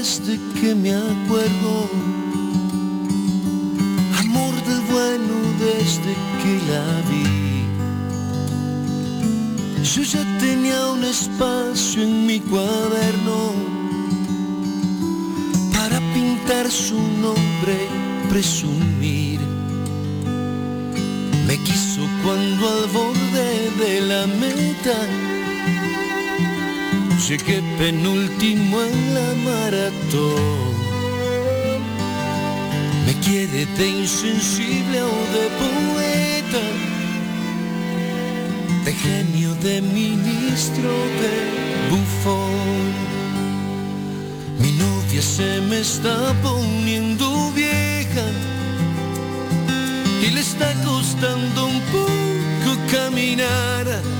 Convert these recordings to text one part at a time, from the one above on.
desde que me acuerdo. Amor del bueno desde que la vi. Yo ya tenía un espacio en mi cuaderno para pintar su nombre, presumir. Me quiso cuando al borde de la meta llegué penúltimo en la maratón. Me quiere de insensible o de poeta, de genio, de ministro, de bufón. Mi novia se me está poniendo vieja y le está costando un poco caminar.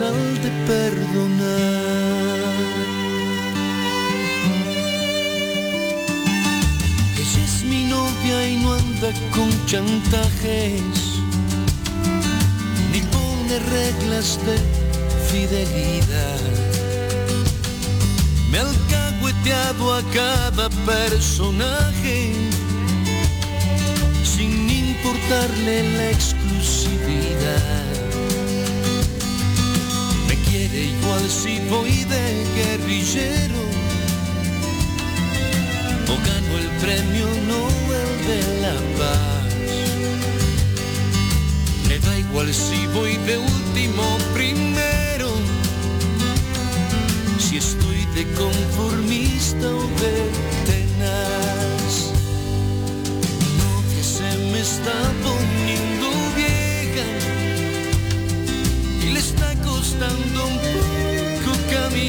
universal de perdonar. Ella es mi novia y no anda con chantajes, ni pone reglas de fidelidad. Me ha alcahueteado a cada personaje sin importarle la exclusividad. Quiere igual si voy de guerrillero o gano el premio Nobel de la Paz. Me da igual si voy de último primero si estoy de conformista o de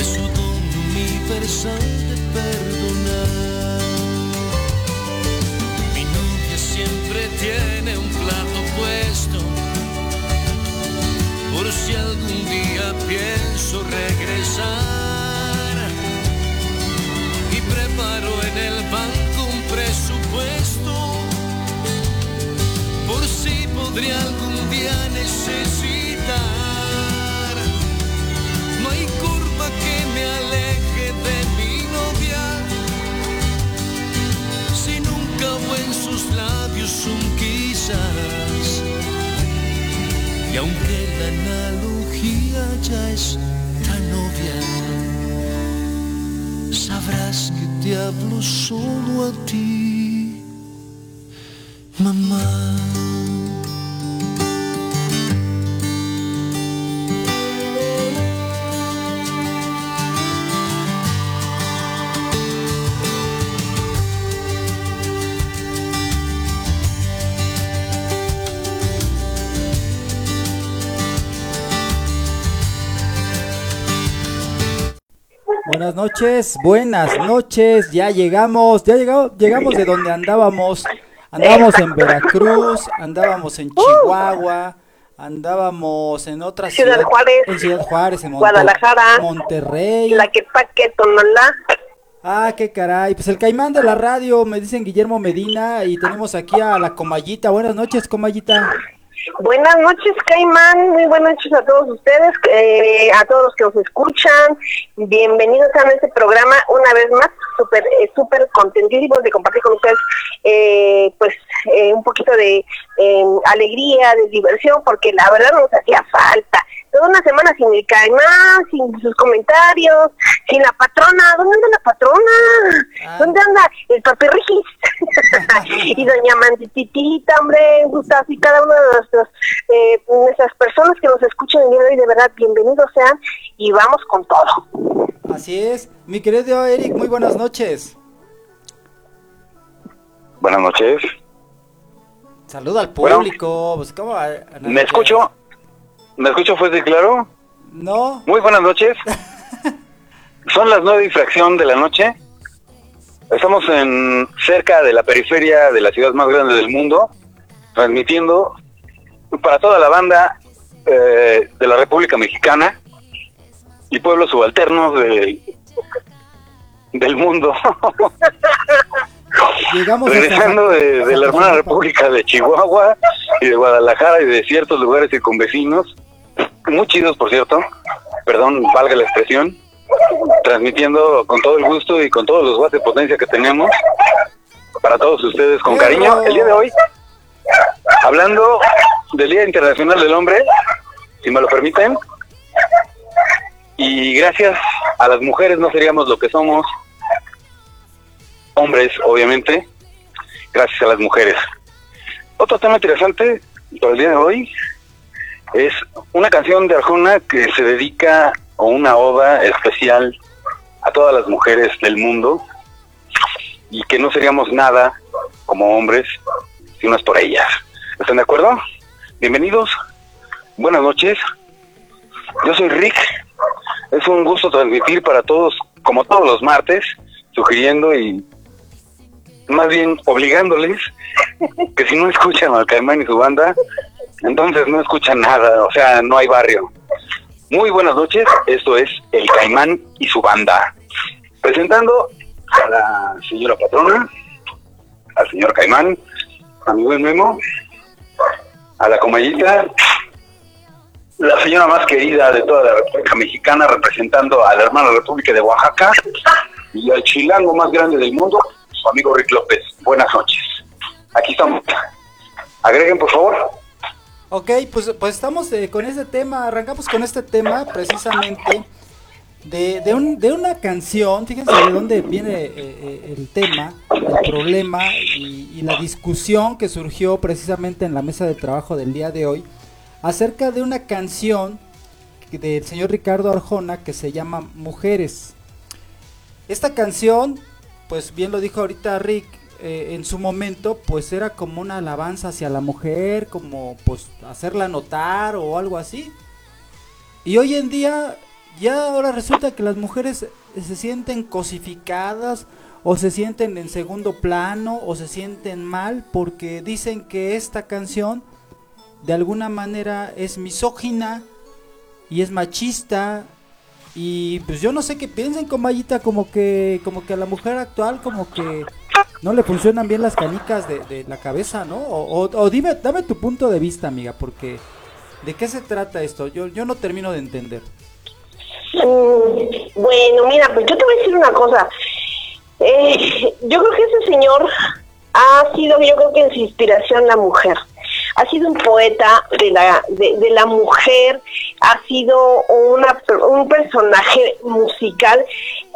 de su don universal perdonar. Mi novia siempre tiene un plato puesto por si algún día pienso regresar. Y preparo en el banco un presupuesto por si podría algún día necesitar. Me aleje de mi novia, si nunca hubo en sus labios un quizás. Y aunque la analogía ya es tan obvia, sabrás que te hablo solo a ti, Buenas noches, buenas noches, ya llegamos, ya llegamos, llegamos de donde andábamos. Andábamos en Veracruz, andábamos en Chihuahua, andábamos en otras Ciudad ciudad- Juárez, en Ciudad Juárez, en Monte- Guadalajara, Monterrey. La que paque. Ah, qué caray, pues el caimán de la radio, me dicen Guillermo Medina y tenemos aquí a la Comayita. Buenas noches, Comayita. Buenas noches, Caimán. Muy buenas noches a todos ustedes, eh, a todos los que nos escuchan. Bienvenidos a este programa una vez más. Súper eh, súper contentísimos de compartir con ustedes eh, pues eh, un poquito de eh, alegría, de diversión, porque la verdad nos hacía falta. Toda una semana sin el caimán, sin sus comentarios, sin la patrona. ¿Dónde anda la patrona? Ah. ¿Dónde anda el papirrijis? y doña Mantititita, hombre, Gustavo, y cada una de nuestros, eh, nuestras personas que nos escuchan el día de hoy, de verdad, bienvenidos sean y vamos con todo. Así es. Mi querido Eric, muy buenas noches. Buenas noches. Saluda al Bueno. público. pues, ¿cómo va? ¿Me escucho? ¿Me escucho fuerte y claro? No. Muy buenas noches. Son las nueve y fracción de la noche. Estamos en cerca de la periferia de la ciudad más grande del mundo, transmitiendo para toda la banda eh, de la República Mexicana y pueblos subalternos del, del mundo. Llegamos Regresando de, de la hermana. República de Chihuahua y de Guadalajara y de ciertos lugares circunvecinos, muy chidos por cierto, perdón, valga la expresión, transmitiendo con todo el gusto y con todos los watts de potencia que tenemos para todos ustedes con cariño. El día de hoy, hablando del Día Internacional del Hombre, si me lo permiten, y gracias a las mujeres no seríamos lo que somos, hombres obviamente, gracias a las mujeres. Otro tema interesante para el día de hoy es una canción de Arjona que se dedica o una oda especial a todas las mujeres del mundo y que no seríamos nada como hombres si no es por ellas. ¿Están de acuerdo? Bienvenidos, buenas noches. Yo soy Rick. Es un gusto transmitir para todos, como todos los martes, sugiriendo y más bien obligándoles que si no escuchan al Caimán y su banda, entonces no escuchan nada, o sea, no hay barrio. Muy buenas noches, esto es El Caimán y su banda. Presentando a la señora patrona, al señor Caimán, a mi buen Memo, a la comayita, la señora más querida de toda la República Mexicana, representando a la hermana República de Oaxaca, y al chilango más grande del mundo, su amigo Rick López. Buenas noches. Aquí estamos. Agreguen, por favor. Ok, pues, pues estamos eh, con ese tema, arrancamos con este tema precisamente de, de, un- de una canción, fíjense de dónde viene eh, eh, el tema, el problema y, y la discusión que surgió precisamente en la mesa de trabajo del día de hoy acerca de una canción del señor Ricardo Arjona que se llama Mujeres. Esta canción, pues bien lo dijo ahorita Rick, eh, en su momento, pues era como una alabanza hacia la mujer, como pues hacerla notar o algo así. Y hoy en día, ya ahora resulta que las mujeres se sienten cosificadas o se sienten en segundo plano o se sienten mal porque dicen que esta canción de alguna manera es misógina y es machista y pues yo no sé qué piensen comayita como que como que a la mujer actual como que no le funcionan bien las canicas de, la cabeza, ¿no? O, o- o dime, dame tu punto de vista, amiga, porque ¿de qué se trata esto? Yo, yo no termino de entender. Mm, bueno, mira, pues yo te voy a decir una cosa. Eh, yo creo que ese señor ha sido, yo creo que en su inspiración la mujer. Ha sido un poeta de la, de, de la mujer, ha sido una, un personaje musical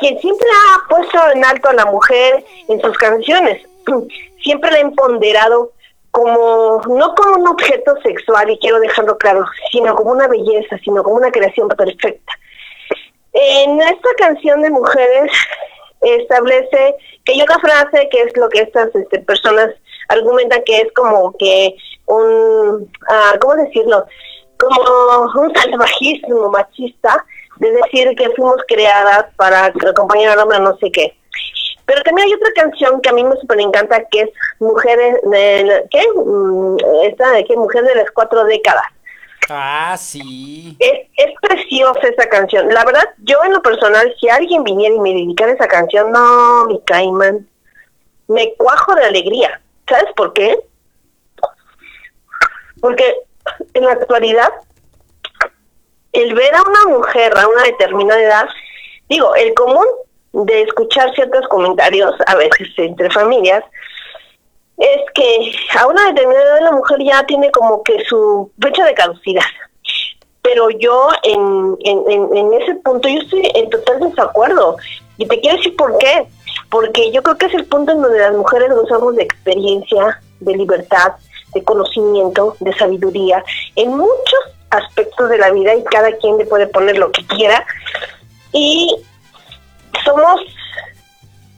que siempre ha puesto en alto a la mujer en sus canciones. Siempre la ha empoderado como, no como un objeto sexual, y quiero dejarlo claro, sino como una belleza, sino como una creación perfecta. En esta canción de mujeres establece que hay una frase que es lo que estas este, personas argumentan que es como que un, ah, ¿cómo decirlo? Como un salvajismo machista de decir que fuimos creadas para acompañar al hombre no sé qué. Pero también hay otra canción que a mí me super encanta que es Mujeres, de, ¿qué? Mm, Esta de qué? Mujer de las cuatro décadas. Ah, sí. Es, es preciosa esa canción. La verdad, yo en lo personal, si alguien viniera y me dedicara esa canción, no, mi caimán, me cuajo de alegría. ¿Sabes por qué? Porque en la actualidad, el ver a una mujer a una determinada edad, digo, el común de escuchar ciertos comentarios, a veces entre familias, es que a una determinada edad la mujer ya tiene como que su fecha de caducidad. pero yo en, en, en, ese punto yo estoy en total desacuerdo. Y te quiero decir por qué. Porque yo creo que es el punto en donde las mujeres gozamos de experiencia, de libertad, de conocimiento, de sabiduría, en muchos aspectos de la vida y cada quien le puede poner lo que quiera. Y somos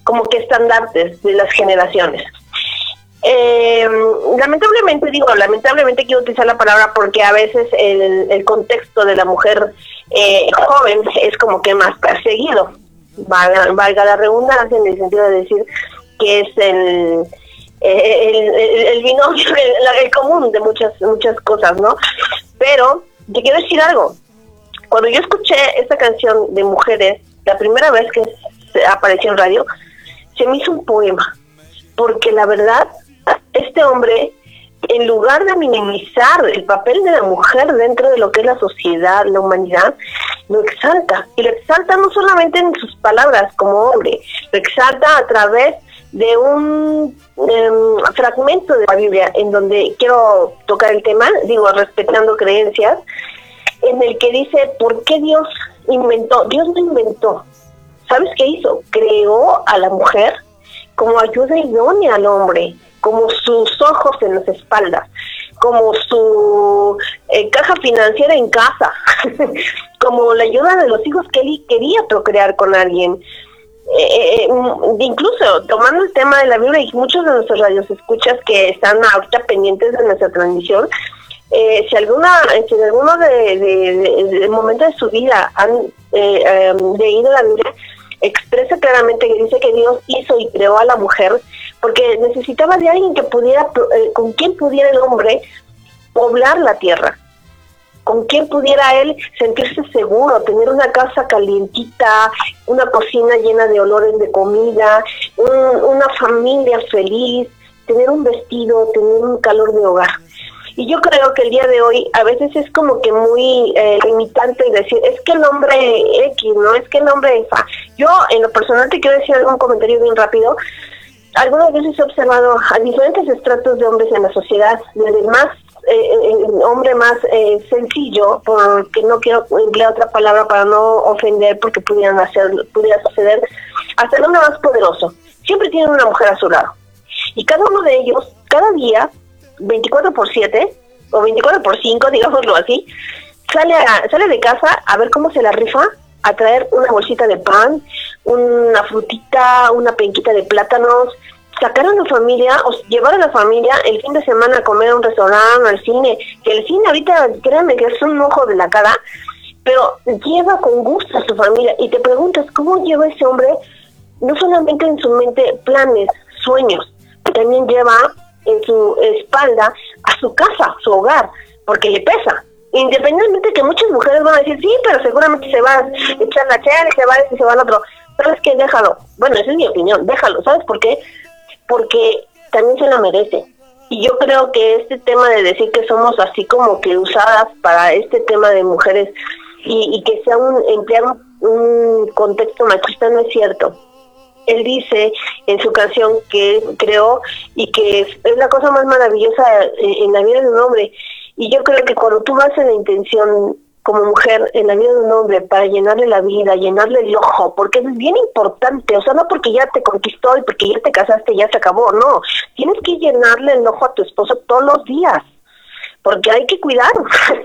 como que estandartes de las generaciones. Eh, lamentablemente, digo, lamentablemente quiero utilizar la palabra porque a veces el, contexto de la mujer eh, joven es como que más perseguido, valga, la redundancia en el sentido de decir que es el, el, el, binomio, el, común de muchas, muchas cosas, ¿no? Pero te quiero decir algo, cuando yo escuché esta canción de mujeres, la primera vez que apareció en radio, se me hizo un poema, porque la verdad este hombre, en lugar de minimizar el papel de la mujer dentro de lo que es la sociedad, la humanidad, lo exalta. Y lo exalta no solamente en sus palabras como hombre, lo exalta a través de un em, fragmento de la Biblia en donde quiero tocar el tema, digo, respetando creencias, en el que dice, ¿por qué Dios inventó? Dios no inventó. ¿Sabes qué hizo? Creó a la mujer como ayuda idónea al hombre como sus ojos en las espaldas, como su eh, caja financiera en casa, como la ayuda de los hijos que él quería procrear con alguien. Eh, eh, mm, incluso tomando el tema de la Biblia y muchos de nuestros radios escuchas que están ahorita pendientes de nuestra transmisión, si alguna, si en alguno de, de, momentos de su vida han em, leído la Biblia, expresa claramente que dice que Dios hizo y creó a la mujer porque necesitaba de alguien que pudiera, eh, con quien pudiera el hombre poblar la tierra, con quien pudiera él sentirse seguro, tener una casa calientita, una cocina llena de olores de comida, una familia feliz, tener un vestido, tener un calor de hogar. Y yo creo que el día de hoy a veces es como que muy eh, limitante decir, es que el hombre X, ¿no? Es que el hombre F. Yo, en lo personal, te quiero decir algún comentario bien rápido. Algunas veces he observado a diferentes estratos de hombres en la sociedad, desde más eh, hombre más eh, sencillo, porque no quiero emplear otra palabra para no ofender, porque pudieran hacer, pudiera suceder, hasta el hombre más poderoso. Siempre tienen una mujer a su lado. Y cada uno de ellos, cada día, 24 por 7 o 24 por 5, digámoslo así, sale, a, sale de casa a ver cómo se la rifa, a traer una bolsita de pan, una frutita, una penquita de plátanos, sacar a la familia o llevar a la familia el fin de semana a comer a un restaurante, al cine, que el cine ahorita, créanme que es un ojo de la cara, pero lleva con gusto a su familia y te preguntas cómo lleva ese hombre no solamente en su mente planes, sueños, también lleva en su espalda a su casa, su hogar, porque le pesa. Independientemente que muchas mujeres van a decir, sí, pero seguramente se va a echar la chela se va a se va al otro. Pero es que déjalo. Bueno, esa es mi opinión, déjalo. ¿Sabes por qué? Porque también se lo merece. Y yo creo que este tema de decir que somos así como que usadas para este tema de mujeres y, que sea un emplear un contexto machista no es cierto él dice en su canción que creó y que es, la cosa más maravillosa en, la vida de un hombre. Y yo creo que cuando tú vas en la intención como mujer en la vida de un hombre para llenarle la vida, llenarle el ojo, porque es bien importante, o sea, no porque ya te conquistó y porque ya te casaste y ya se acabó, no, tienes que llenarle el ojo a tu esposo todos los días, porque hay que cuidar.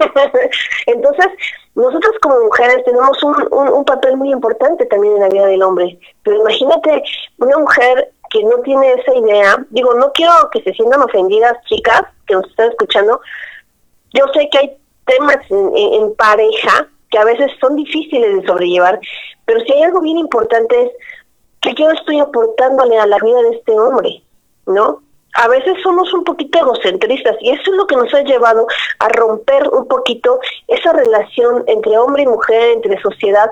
Entonces, nosotros como mujeres tenemos un, un, papel muy importante también en la vida del hombre, pero imagínate una mujer que no tiene esa idea, digo, no quiero que se sientan ofendidas chicas que nos están escuchando, yo sé que hay temas en, pareja que a veces son difíciles de sobrellevar, pero si hay algo bien importante es que yo estoy aportándole a la vida de este hombre, ¿no? a veces somos un poquito egocentristas y eso es lo que nos ha llevado a romper un poquito esa relación entre hombre y mujer, entre sociedad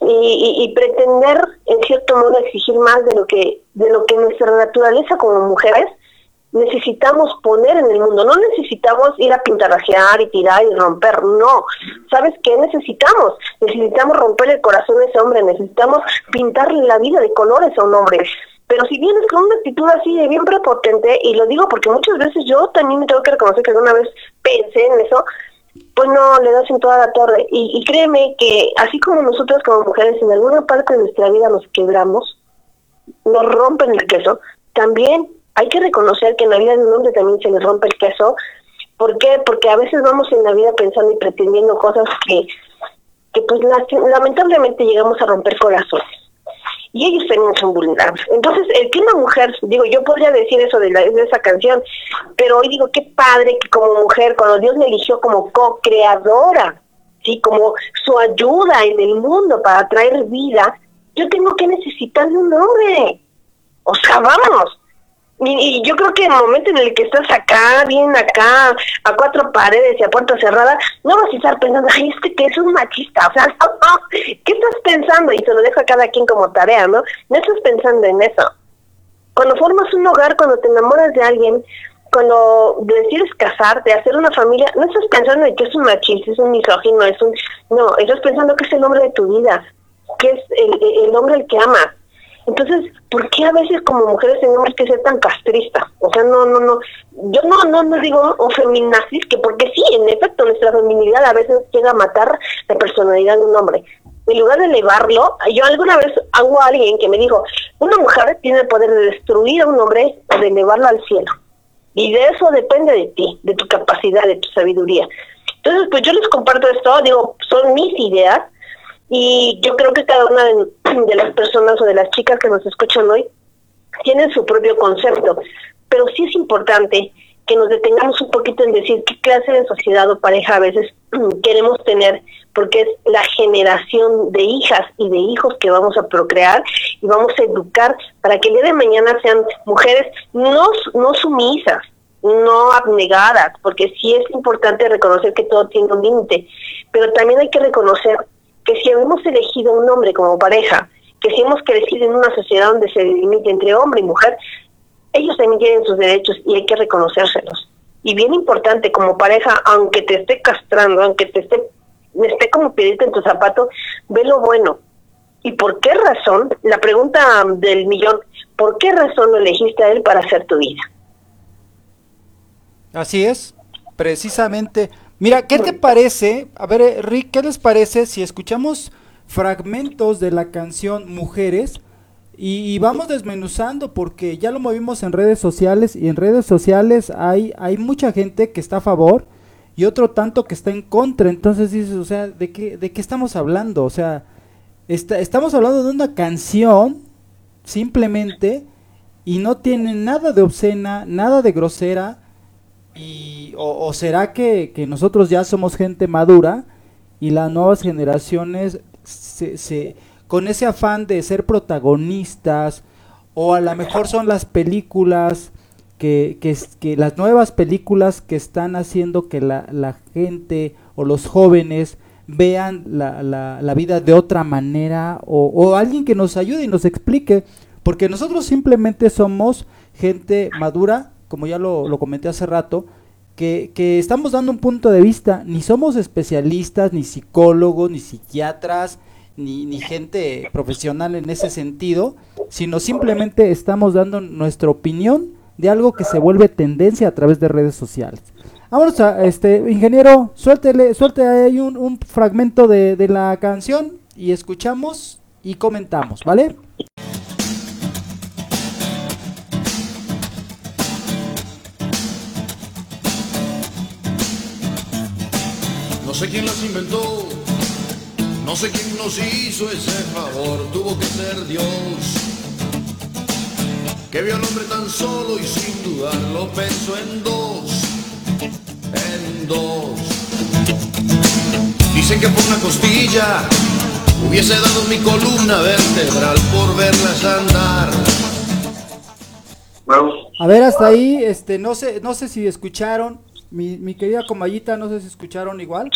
y, pretender en cierto modo exigir más de lo que de lo que nuestra naturaleza como mujeres necesitamos poner en el mundo. No necesitamos ir a pintarrajear y tirar y romper, no. ¿Sabes qué necesitamos? Necesitamos romper el corazón de ese hombre, necesitamos pintarle la vida de colores a un hombre. Pero si vienes con una actitud así de bien prepotente, y lo digo porque muchas veces yo también me tengo que reconocer que alguna vez pensé en eso, pues no, le das en toda la torre. Y, y créeme que así como nosotros como mujeres en alguna parte de nuestra vida nos quebramos, nos rompen el queso, también hay que reconocer que en la vida de un hombre también se le rompe el queso. ¿Por qué? Porque a veces vamos en la vida pensando y pretendiendo cosas que, que pues lamentablemente llegamos a romper corazones. Y ellos también son vulnerables. Entonces, el que una mujer, digo, yo podría decir eso de, la, de esa canción, pero hoy digo, qué padre que como mujer, cuando Dios me eligió como co-creadora, ¿sí? como su ayuda en el mundo para traer vida, yo tengo que necesitar de un hombre. O sea, vamos, y, yo creo que en el momento en el que estás acá, bien acá, a cuatro paredes y a puerta cerrada, no vas a estar pensando, ay, este que es un machista, o sea, ¿qué estás pensando? Y se lo dejo a cada quien como tarea, ¿no? No estás pensando en eso. Cuando formas un hogar, cuando te enamoras de alguien, cuando decides casarte, hacer una familia, no estás pensando en que es un machista, es un misógino, es un... No, estás pensando que es el hombre de tu vida, que es el, el hombre al que amas entonces, ¿por qué a veces como mujeres tenemos que ser tan castristas? O sea, no, no, no, yo no, no, no digo o feminazis, que porque sí, en efecto, nuestra feminidad a veces llega a matar la personalidad de un hombre. En lugar de elevarlo, yo alguna vez hago a alguien que me dijo, una mujer tiene el poder de destruir a un hombre o de elevarlo al cielo. Y de eso depende de ti, de tu capacidad, de tu sabiduría. Entonces, pues yo les comparto esto, digo, son mis ideas, y yo creo que cada una de, las personas o de las chicas que nos escuchan hoy tienen su propio concepto, pero sí es importante que nos detengamos un poquito en decir qué clase de sociedad o pareja a veces queremos tener, porque es la generación de hijas y de hijos que vamos a procrear y vamos a educar para que el día de mañana sean mujeres no, no sumisas, no abnegadas, porque sí es importante reconocer que todo tiene un límite, pero también hay que reconocer que si hemos elegido un hombre como pareja, que si hemos crecido en una sociedad donde se limite entre hombre y mujer, ellos también tienen sus derechos y hay que reconocérselos. Y bien importante, como pareja, aunque te esté castrando, aunque te esté, esté como pedirte en tu zapato, ve lo bueno. ¿Y por qué razón? La pregunta del millón, ¿por qué razón lo elegiste a él para hacer tu vida? Así es, precisamente Mira, ¿qué te parece? A ver, eh, Rick, ¿qué les parece si escuchamos fragmentos de la canción Mujeres? Y, vamos desmenuzando porque ya lo movimos en redes sociales y en redes sociales hay, hay mucha gente que está a favor y otro tanto que está en contra. Entonces dices, o sea, ¿de qué, de qué estamos hablando? O sea, estamos hablando de una canción simplemente y no tiene nada de obscena, nada de grosera y, o, será que, nosotros ya somos gente madura y las nuevas generaciones se, con ese afán de ser protagonistas o a lo mejor son las películas que, que, que las nuevas películas que están haciendo que la, la gente o los jóvenes vean la, la, la vida de otra manera o, o, alguien que nos ayude y nos explique porque nosotros simplemente somos gente madura como ya lo, comenté hace rato, que, que, estamos dando un punto de vista, ni somos especialistas, ni psicólogos, ni psiquiatras, ni, ni gente profesional en ese sentido, sino simplemente estamos dando nuestra opinión de algo que se vuelve tendencia a través de redes sociales. Vámonos a, este, ingeniero, suéltele, suelte ahí un, fragmento de la canción y escuchamos y comentamos, ¿vale? Sé quién las inventó, no sé quién nos hizo ese favor, tuvo que ser Dios. Que vio al hombre tan solo y sin dudarlo pensó en dos, en dos. Dicen que por una costilla hubiese dado mi columna vertebral por verlas andar. A ver, hasta ahí, este, no sé, no sé si escucharon, mi, mi querida Comayita, no sé si escucharon igual,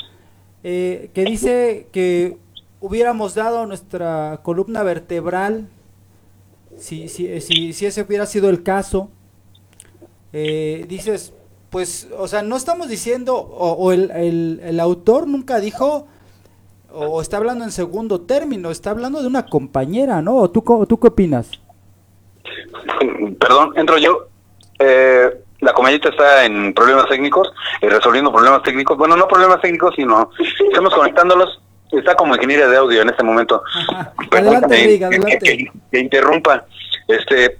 eh, que dice que hubiéramos dado nuestra columna vertebral, si, si, si, si ese hubiera sido el caso, eh, dices, pues, o sea, no estamos diciendo, o, el, el, el, autor nunca dijo, o está hablando en segundo término, está hablando de una compañera, ¿no? ¿Tú, tú qué opinas? Perdón, entro yo. Eh, la comedita está en problemas técnicos, y resolviendo problemas técnicos. Bueno, no problemas técnicos, sino estamos conectándolos. Está como ingeniera de audio en este momento. adelante, adelante. Que, interrumpa. Este,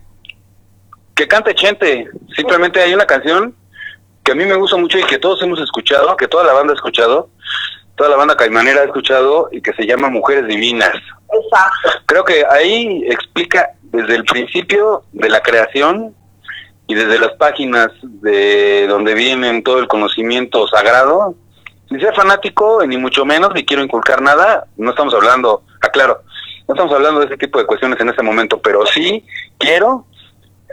que cante Chente. Simplemente hay una canción que a mí me gusta mucho y que todos hemos escuchado, que toda la banda ha escuchado, toda la banda caimanera ha escuchado y que se llama Mujeres Divinas. Exacto. Creo que ahí explica desde el principio de la creación y desde las páginas de donde vienen todo el conocimiento sagrado, ni ser fanático, ni mucho menos, ni quiero inculcar nada, no estamos hablando, aclaro, no estamos hablando de ese tipo de cuestiones en este momento, pero sí quiero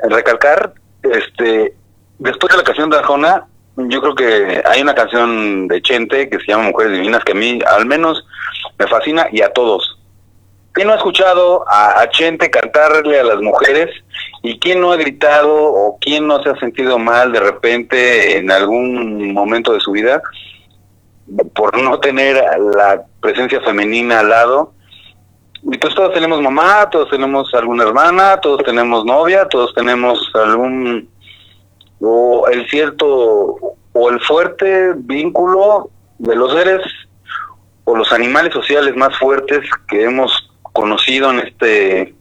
recalcar, este, después de la canción de Arjona, yo creo que hay una canción de Chente que se llama Mujeres Divinas que a mí al menos me fascina y a todos. ¿Quién no ha escuchado a, Chente cantarle a las mujeres? ¿Y quién no ha gritado o quién no se ha sentido mal de repente en algún momento de su vida por no tener la presencia femenina al lado? Y pues todos tenemos mamá, todos tenemos alguna hermana, todos tenemos novia, todos tenemos algún o el cierto o el fuerte vínculo de los seres o los animales sociales más fuertes que hemos conocido en este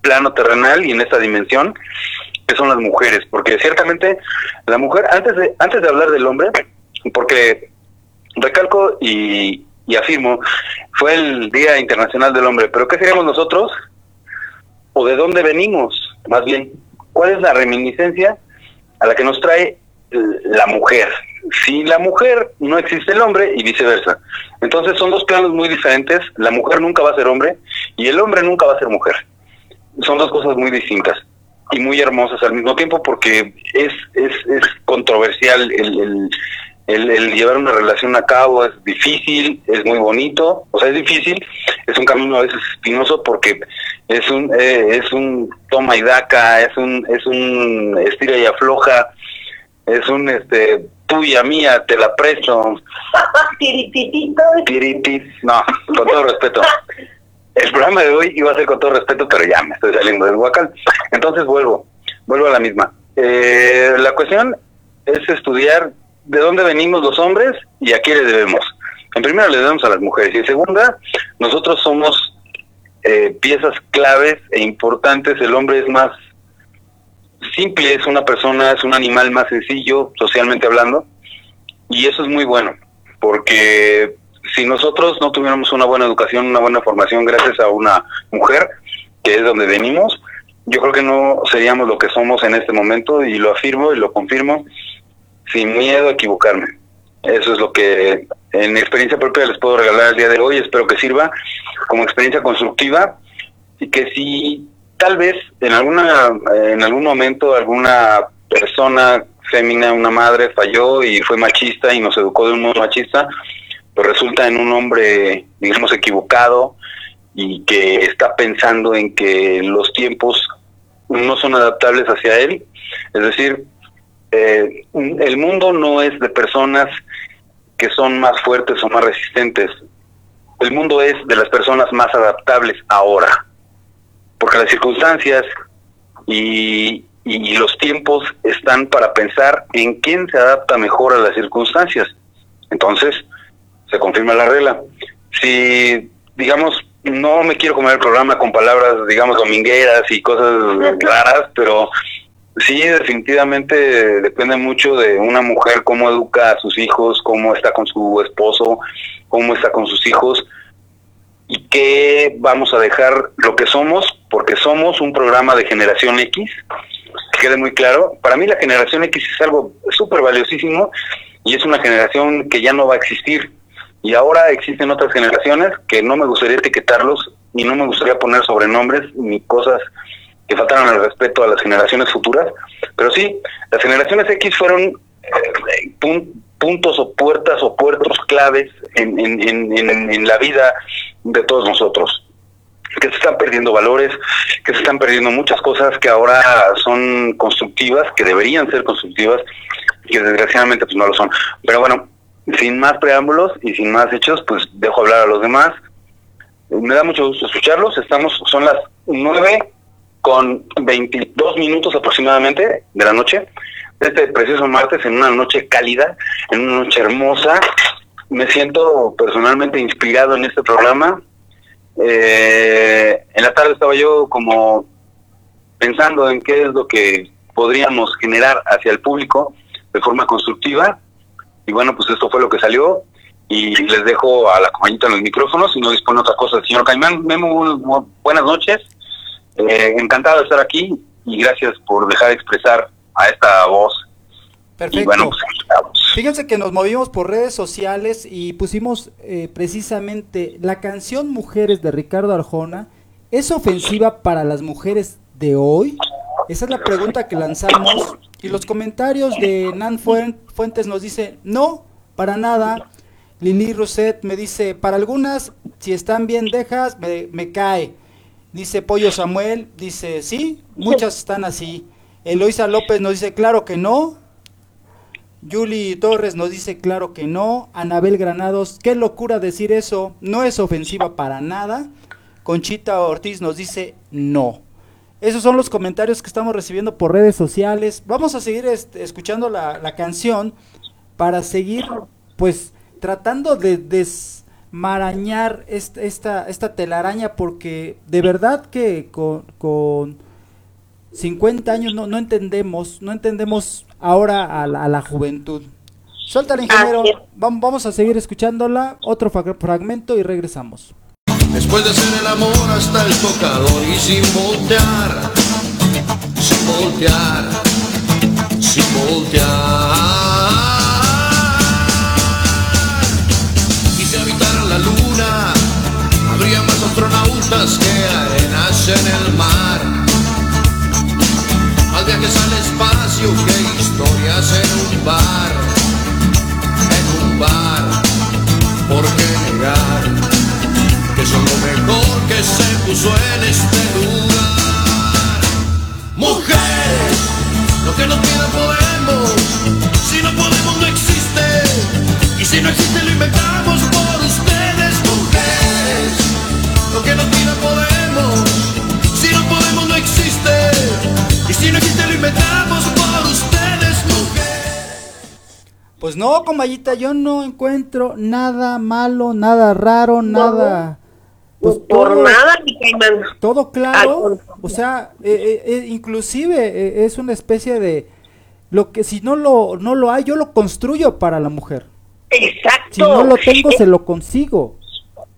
plano terrenal y en esta dimensión, que son las mujeres, porque ciertamente la mujer, antes de, antes de hablar del hombre, porque recalco y, y afirmo, fue el Día Internacional del Hombre, pero ¿qué seríamos nosotros? ¿O de dónde venimos? Más bien, ¿cuál es la reminiscencia a la que nos trae la mujer? Si la mujer no existe el hombre y viceversa. Entonces son dos planos muy diferentes. La mujer nunca va a ser hombre y el hombre nunca va a ser mujer. Son dos cosas muy distintas y muy hermosas al mismo tiempo porque es, es, es controversial el, el, llevar una relación a cabo, es difícil, es muy bonito, o sea, es difícil, es un camino a veces espinoso porque es un, eh, es un toma y daca, es un, es un estira y afloja, es un este tuya, mía, te la presto. Tirititito. Tiritit, no, con todo respeto. El programa de hoy iba a ser con todo respeto, pero ya me estoy saliendo del huacal. Entonces vuelvo, vuelvo a la misma. Eh, la cuestión es estudiar de dónde venimos los hombres y a quién le debemos. En primera le debemos a las mujeres y en segunda, nosotros somos eh, piezas claves e importantes. El hombre es más simple, es una persona, es un animal más sencillo, socialmente hablando, y eso es muy bueno, porque si nosotros no tuviéramos una buena educación, una buena formación gracias a una mujer, que es donde venimos, yo creo que no seríamos lo que somos en este momento, y lo afirmo y lo confirmo, sin miedo a equivocarme. Eso es lo que en experiencia propia les puedo regalar el día de hoy, espero que sirva como experiencia constructiva y que si tal vez en alguna en algún momento alguna persona fémina, una madre falló y fue machista y nos educó de un modo machista, pues resulta en un hombre, digamos, equivocado y que está pensando en que los tiempos no son adaptables hacia él. Es decir, eh, el mundo no es de personas que son más fuertes o más resistentes. El mundo es de las personas más adaptables ahora porque las circunstancias y, los tiempos están para pensar en quién se adapta mejor a las circunstancias. Entonces, se confirma la regla. Si, digamos, no me quiero comer el programa con palabras, digamos, domingueras y cosas raras, pero sí, definitivamente depende mucho de una mujer cómo educa a sus hijos, cómo está con su esposo, cómo está con sus hijos y qué vamos a dejar lo que somos porque somos un programa de generación X, que quede muy claro. Para mí la generación X es algo súper valiosísimo y es una generación que ya no va a existir. Y ahora existen otras generaciones que no me gustaría etiquetarlos y no me gustaría poner sobrenombres ni cosas que faltaran al respeto a las generaciones futuras. Pero sí, las generaciones X fueron eh, puntos o puertas o puertos claves en, en, en, en la vida de todos nosotros que se están perdiendo valores, que se están perdiendo muchas cosas que ahora son constructivas, que deberían ser constructivas, que desgraciadamente pues no lo son. Pero bueno, sin más preámbulos y sin más hechos, pues dejo hablar a los demás. Me da mucho gusto escucharlos. Estamos, son las nueve con 22 minutos aproximadamente de la noche. este precioso martes en una noche cálida, en una noche hermosa. Me siento personalmente inspirado en este programa. Eh, en la tarde estaba yo como pensando en qué es lo que podríamos generar hacia el público de forma constructiva. Y bueno, pues esto fue lo que salió. Y les dejo a la compañita en los micrófonos y no dispone otra cosa. Señor Caimán, Memo, buenas noches. Eh, encantado de estar aquí y gracias por dejar expresar a esta voz. Perfecto. bueno, pues, Fíjense que nos movimos por redes sociales y pusimos eh, precisamente la canción Mujeres de Ricardo Arjona. ¿Es ofensiva para las mujeres de hoy? Esa es la pregunta que lanzamos y los comentarios de Nan Fuentes nos dice, no, para nada. Lili Roset me dice, para algunas, si están bien dejas, me, me cae. Dice Pollo Samuel, dice, sí, muchas están así. Eloisa López nos dice, claro que no. Yuli Torres nos dice, claro que no. Anabel Granados, qué locura decir eso, no es ofensiva para nada. Conchita Ortiz nos dice, no. Esos son los comentarios que estamos recibiendo por redes sociales. Vamos a seguir este, escuchando la, la, canción para seguir, pues, tratando de desmarañar esta, esta, esta telaraña, porque de verdad que con, con 50 años no, no entendemos, no entendemos ahora a la, a la juventud. Suelta el ingeniero, vamos, vamos a seguir escuchándola, otro fragmento y regresamos. Después de hacer el amor hasta el tocador y sin voltear, sin voltear, sin voltear. Y si habitara la luna, habría más astronautas que arenas en el mar viajes al espacio que historias en un bar, en un bar. ¿Por qué negar que son lo mejor que se puso en este lugar? Mujeres, lo que no tiene podemos, si no podemos no existe, y si no existe lo inventamos por ustedes, mujeres, lo que no tiene podemos, Y si no existe lo inventamos por ustedes, Pues no, comayita, yo no encuentro nada malo, nada raro, nada... Pues por nada, Todo claro, o sea, eh, eh, eh, inclusive es una especie de... Lo que si no lo, no lo hay, yo lo construyo para la mujer. Exacto. Si no lo tengo, se lo consigo.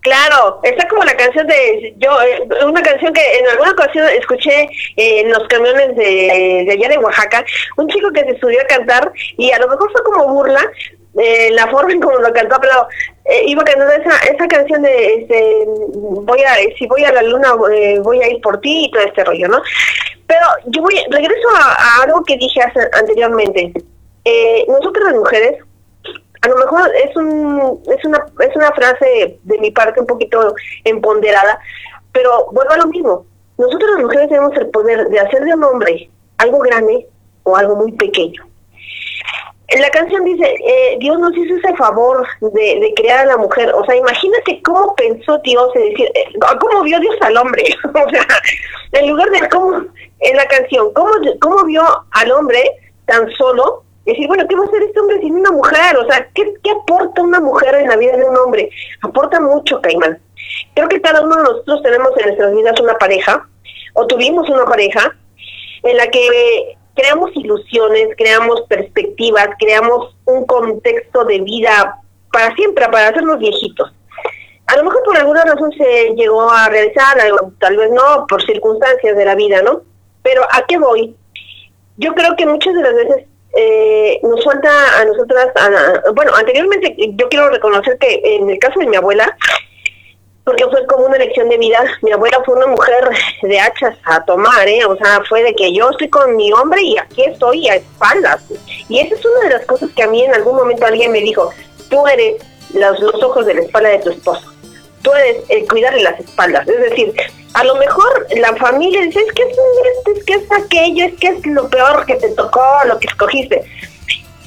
Claro, está como la canción de yo, eh, una canción que en alguna ocasión escuché en los camiones de, de allá de Oaxaca, un chico que se subió a cantar y a lo mejor fue como burla eh, la forma en como lo cantó, pero eh, iba cantando esa esa canción de este, voy a si voy a la luna voy a ir por ti y todo este rollo, ¿no? Pero yo voy regreso a, algo que dije anteriormente. nosotros las mujeres a lo mejor es un es una es una frase de mi parte un poquito empoderada, pero vuelvo a lo mismo. Nosotros las mujeres tenemos el poder de hacer de un hombre algo grande o algo muy pequeño. La canción dice, eh, Dios nos hizo ese favor de, crear a la mujer. O sea, imagínate cómo pensó Dios en decir, eh, cómo vio Dios al hombre. o sea, en lugar de cómo, en la canción, cómo, cómo vio al hombre tan solo decir, bueno, ¿qué va a hacer este hombre sin una mujer? O sea, ¿qué, ¿qué aporta una mujer en la vida de un hombre? Aporta mucho, Caimán. Creo que cada uno de nosotros tenemos en nuestras vidas una pareja, o tuvimos una pareja, en la que creamos ilusiones, creamos perspectivas, creamos un contexto de vida para siempre, para hacernos viejitos. A lo mejor por alguna razón se llegó a realizar, tal vez no, por circunstancias de la vida, ¿no? Pero ¿a qué voy? Yo creo que muchas de las veces eh, nos falta a nosotras, bueno, anteriormente yo quiero reconocer que en el caso de mi abuela, porque fue como una elección de vida, mi abuela fue una mujer de hachas a tomar, ¿eh? o sea, fue de que yo estoy con mi hombre y aquí estoy a espaldas. Y esa es una de las cosas que a mí en algún momento alguien me dijo, tú eres los, los ojos de la espalda de tu esposo, tú eres el cuidarle las espaldas, es decir, a lo mejor la familia dice, es que es, es que es aquello, es que es lo peor que te tocó, lo que escogiste.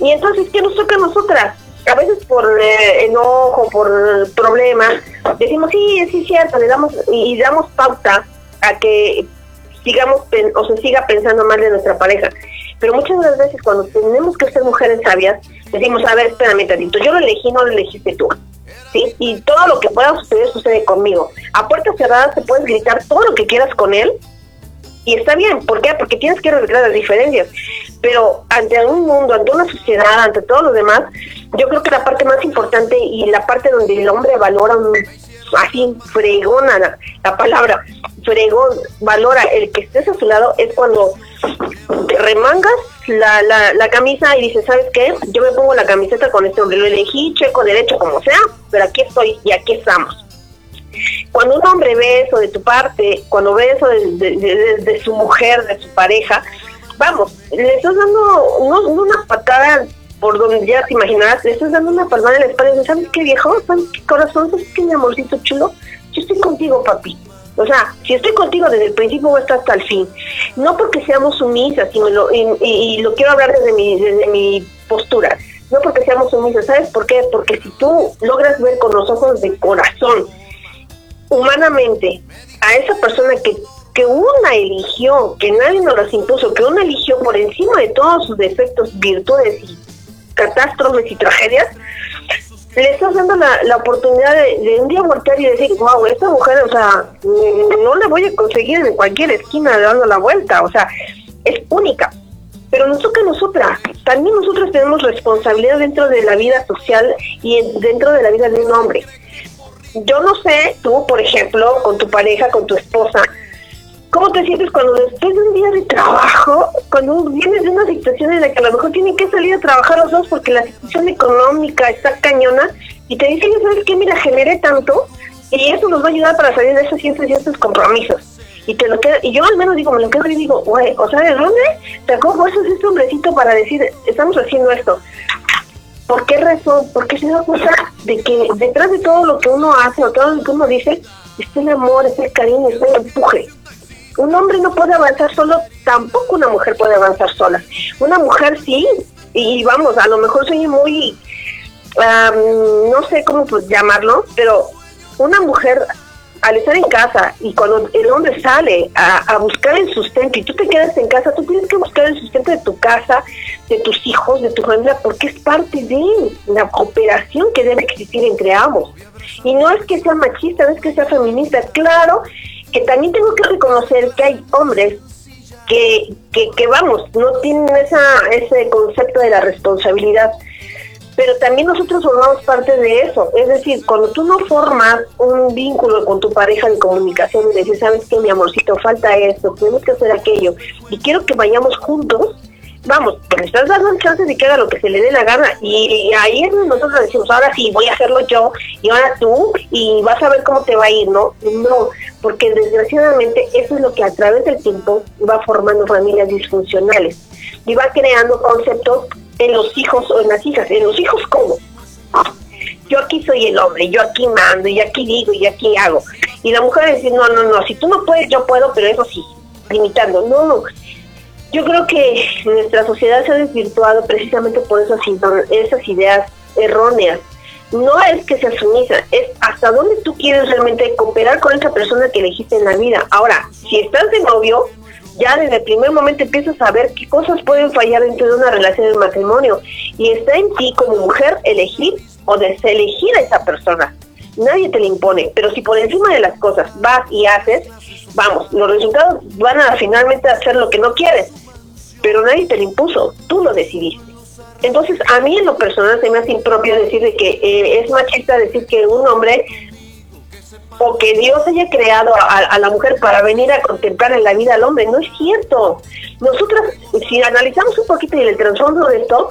Y entonces, ¿qué nos toca a nosotras? A veces por eh, enojo, por problemas, decimos, sí, sí, cierto, le damos, y, damos pauta a que sigamos o se siga pensando mal de nuestra pareja. Pero muchas de las veces cuando tenemos que ser mujeres sabias, decimos, a ver, espérame tantito, yo lo elegí, no lo elegiste tú. Y todo lo que pueda suceder sucede conmigo. A puertas cerradas te puedes gritar todo lo que quieras con él y está bien. ¿Por qué? Porque tienes que arreglar las diferencias. Pero ante un mundo, ante una sociedad, ante todo lo demás, yo creo que la parte más importante y la parte donde el hombre valora un, así fregona la, la palabra, fregón, valora el que estés a su lado es cuando remangas la, la, la camisa y dices, ¿sabes qué? Yo me pongo la camiseta con este hombre, lo elegí, checo derecho como sea, pero aquí estoy y aquí estamos. Cuando un hombre ve eso de tu parte, cuando ve eso de, de- su mujer, de su pareja, vamos, le estás dando no, no una patada por donde ya te imaginarás, le estás dando una palmada en la espalda y dices, ¿sabes qué viejo? ¿Sabes qué corazón? ¿Sabes qué mi amorcito chulo? Yo estoy contigo, papi. O sea, si estoy contigo desde el principio voy hasta el fin. No porque seamos sumisas, lo, y lo quiero hablar desde mi, desde mi postura. No porque seamos sumisas, ¿sabes por qué? Porque si tú logras ver con los ojos de corazón, humanamente, a esa persona que, que una eligió, que nadie nos las impuso, que una eligió por encima de todos sus defectos, virtudes y catástrofes y tragedias, le estás dando la, la oportunidad de, de un día voltear y decir, wow, esta mujer, o sea, mm, no la voy a conseguir en cualquier esquina dando la vuelta, o sea, es única. Pero nos toca a nosotras. También nosotros tenemos responsabilidad dentro de la vida social y en- dentro de la vida de un hombre. Yo no sé, tú, por ejemplo, con tu pareja, con tu esposa, ¿cómo te sientes cuando después de un día de trabajo, cuando vienes de una situación en la que a lo mejor tienen que salir a trabajar los dos porque la situación económica está cañona y te dicen, ¿sabes qué? Mira, generé tanto y eso nos va a ayudar para salir de esos ciertos y estos compromisos. Y te lo queda, y yo al menos digo, me lo quedo y digo, güey, o sea, ¿de dónde sacó fuerzas este hombrecito para decir, estamos haciendo esto? ¿Por qué razón? Porque se da cuenta de que detrás de todo lo que uno hace o todo lo que uno dice, está el amor, está el cariño, está el empuje. Un hombre no puede avanzar solo, tampoco una mujer puede avanzar sola. Una mujer sí, y vamos, a lo mejor soy muy, am, no sé cómo pues, llamarlo, pero una mujer al estar en casa y cuando el hombre sale a, a buscar el sustento y tú te quedas en casa, tú tienes que buscar el sustento de tu casa, de tus hijos, de tu familia, porque es parte de la cooperación que debe existir entre ambos. Y no es que sea machista, no es que sea feminista, claro que también tengo que reconocer que hay hombres que, que, que vamos, no tienen esa, ese concepto de la responsabilidad pero también nosotros formamos parte de eso. Es decir, cuando tú no formas un vínculo con tu pareja de comunicación y dices, sabes que mi amorcito, falta esto, tenemos que hacer aquello, y quiero que vayamos juntos, vamos, pues estás dando el chance de que haga lo que se le dé la gana. Y, y ahí nosotros decimos, ahora sí, voy a hacerlo yo, y ahora tú, y vas a ver cómo te va a ir, ¿no? No, porque desgraciadamente eso es lo que a través del tiempo va formando familias disfuncionales y va creando conceptos en los hijos o en las hijas. ¿En los hijos cómo? Yo aquí soy el hombre, yo aquí mando, y aquí digo, y aquí hago. Y la mujer dice, no, no, no, si tú no puedes, yo puedo, pero eso sí, limitando. No, no. Yo creo que nuestra sociedad se ha desvirtuado precisamente por esas, ideas erróneas. No es que seas sumisa, es hasta dónde tú quieres realmente cooperar con esa persona que elegiste en la vida. Ahora, si estás de novio, ya desde el primer momento empiezas a ver qué cosas pueden fallar dentro de una relación de matrimonio. Y está en ti como mujer elegir o deselegir a esa persona. Nadie te la impone, pero si por encima de las cosas vas y haces, vamos, los resultados van a finalmente hacer lo que no quieres. Pero nadie te lo impuso, tú lo decidiste. Entonces, a mí en lo personal se me hace impropio decir de que eh, es machista decir que un hombre o que Dios haya creado a, la mujer para venir a contemplar en la vida al hombre. No es cierto. Nosotras, si analizamos un poquito el trasfondo de esto,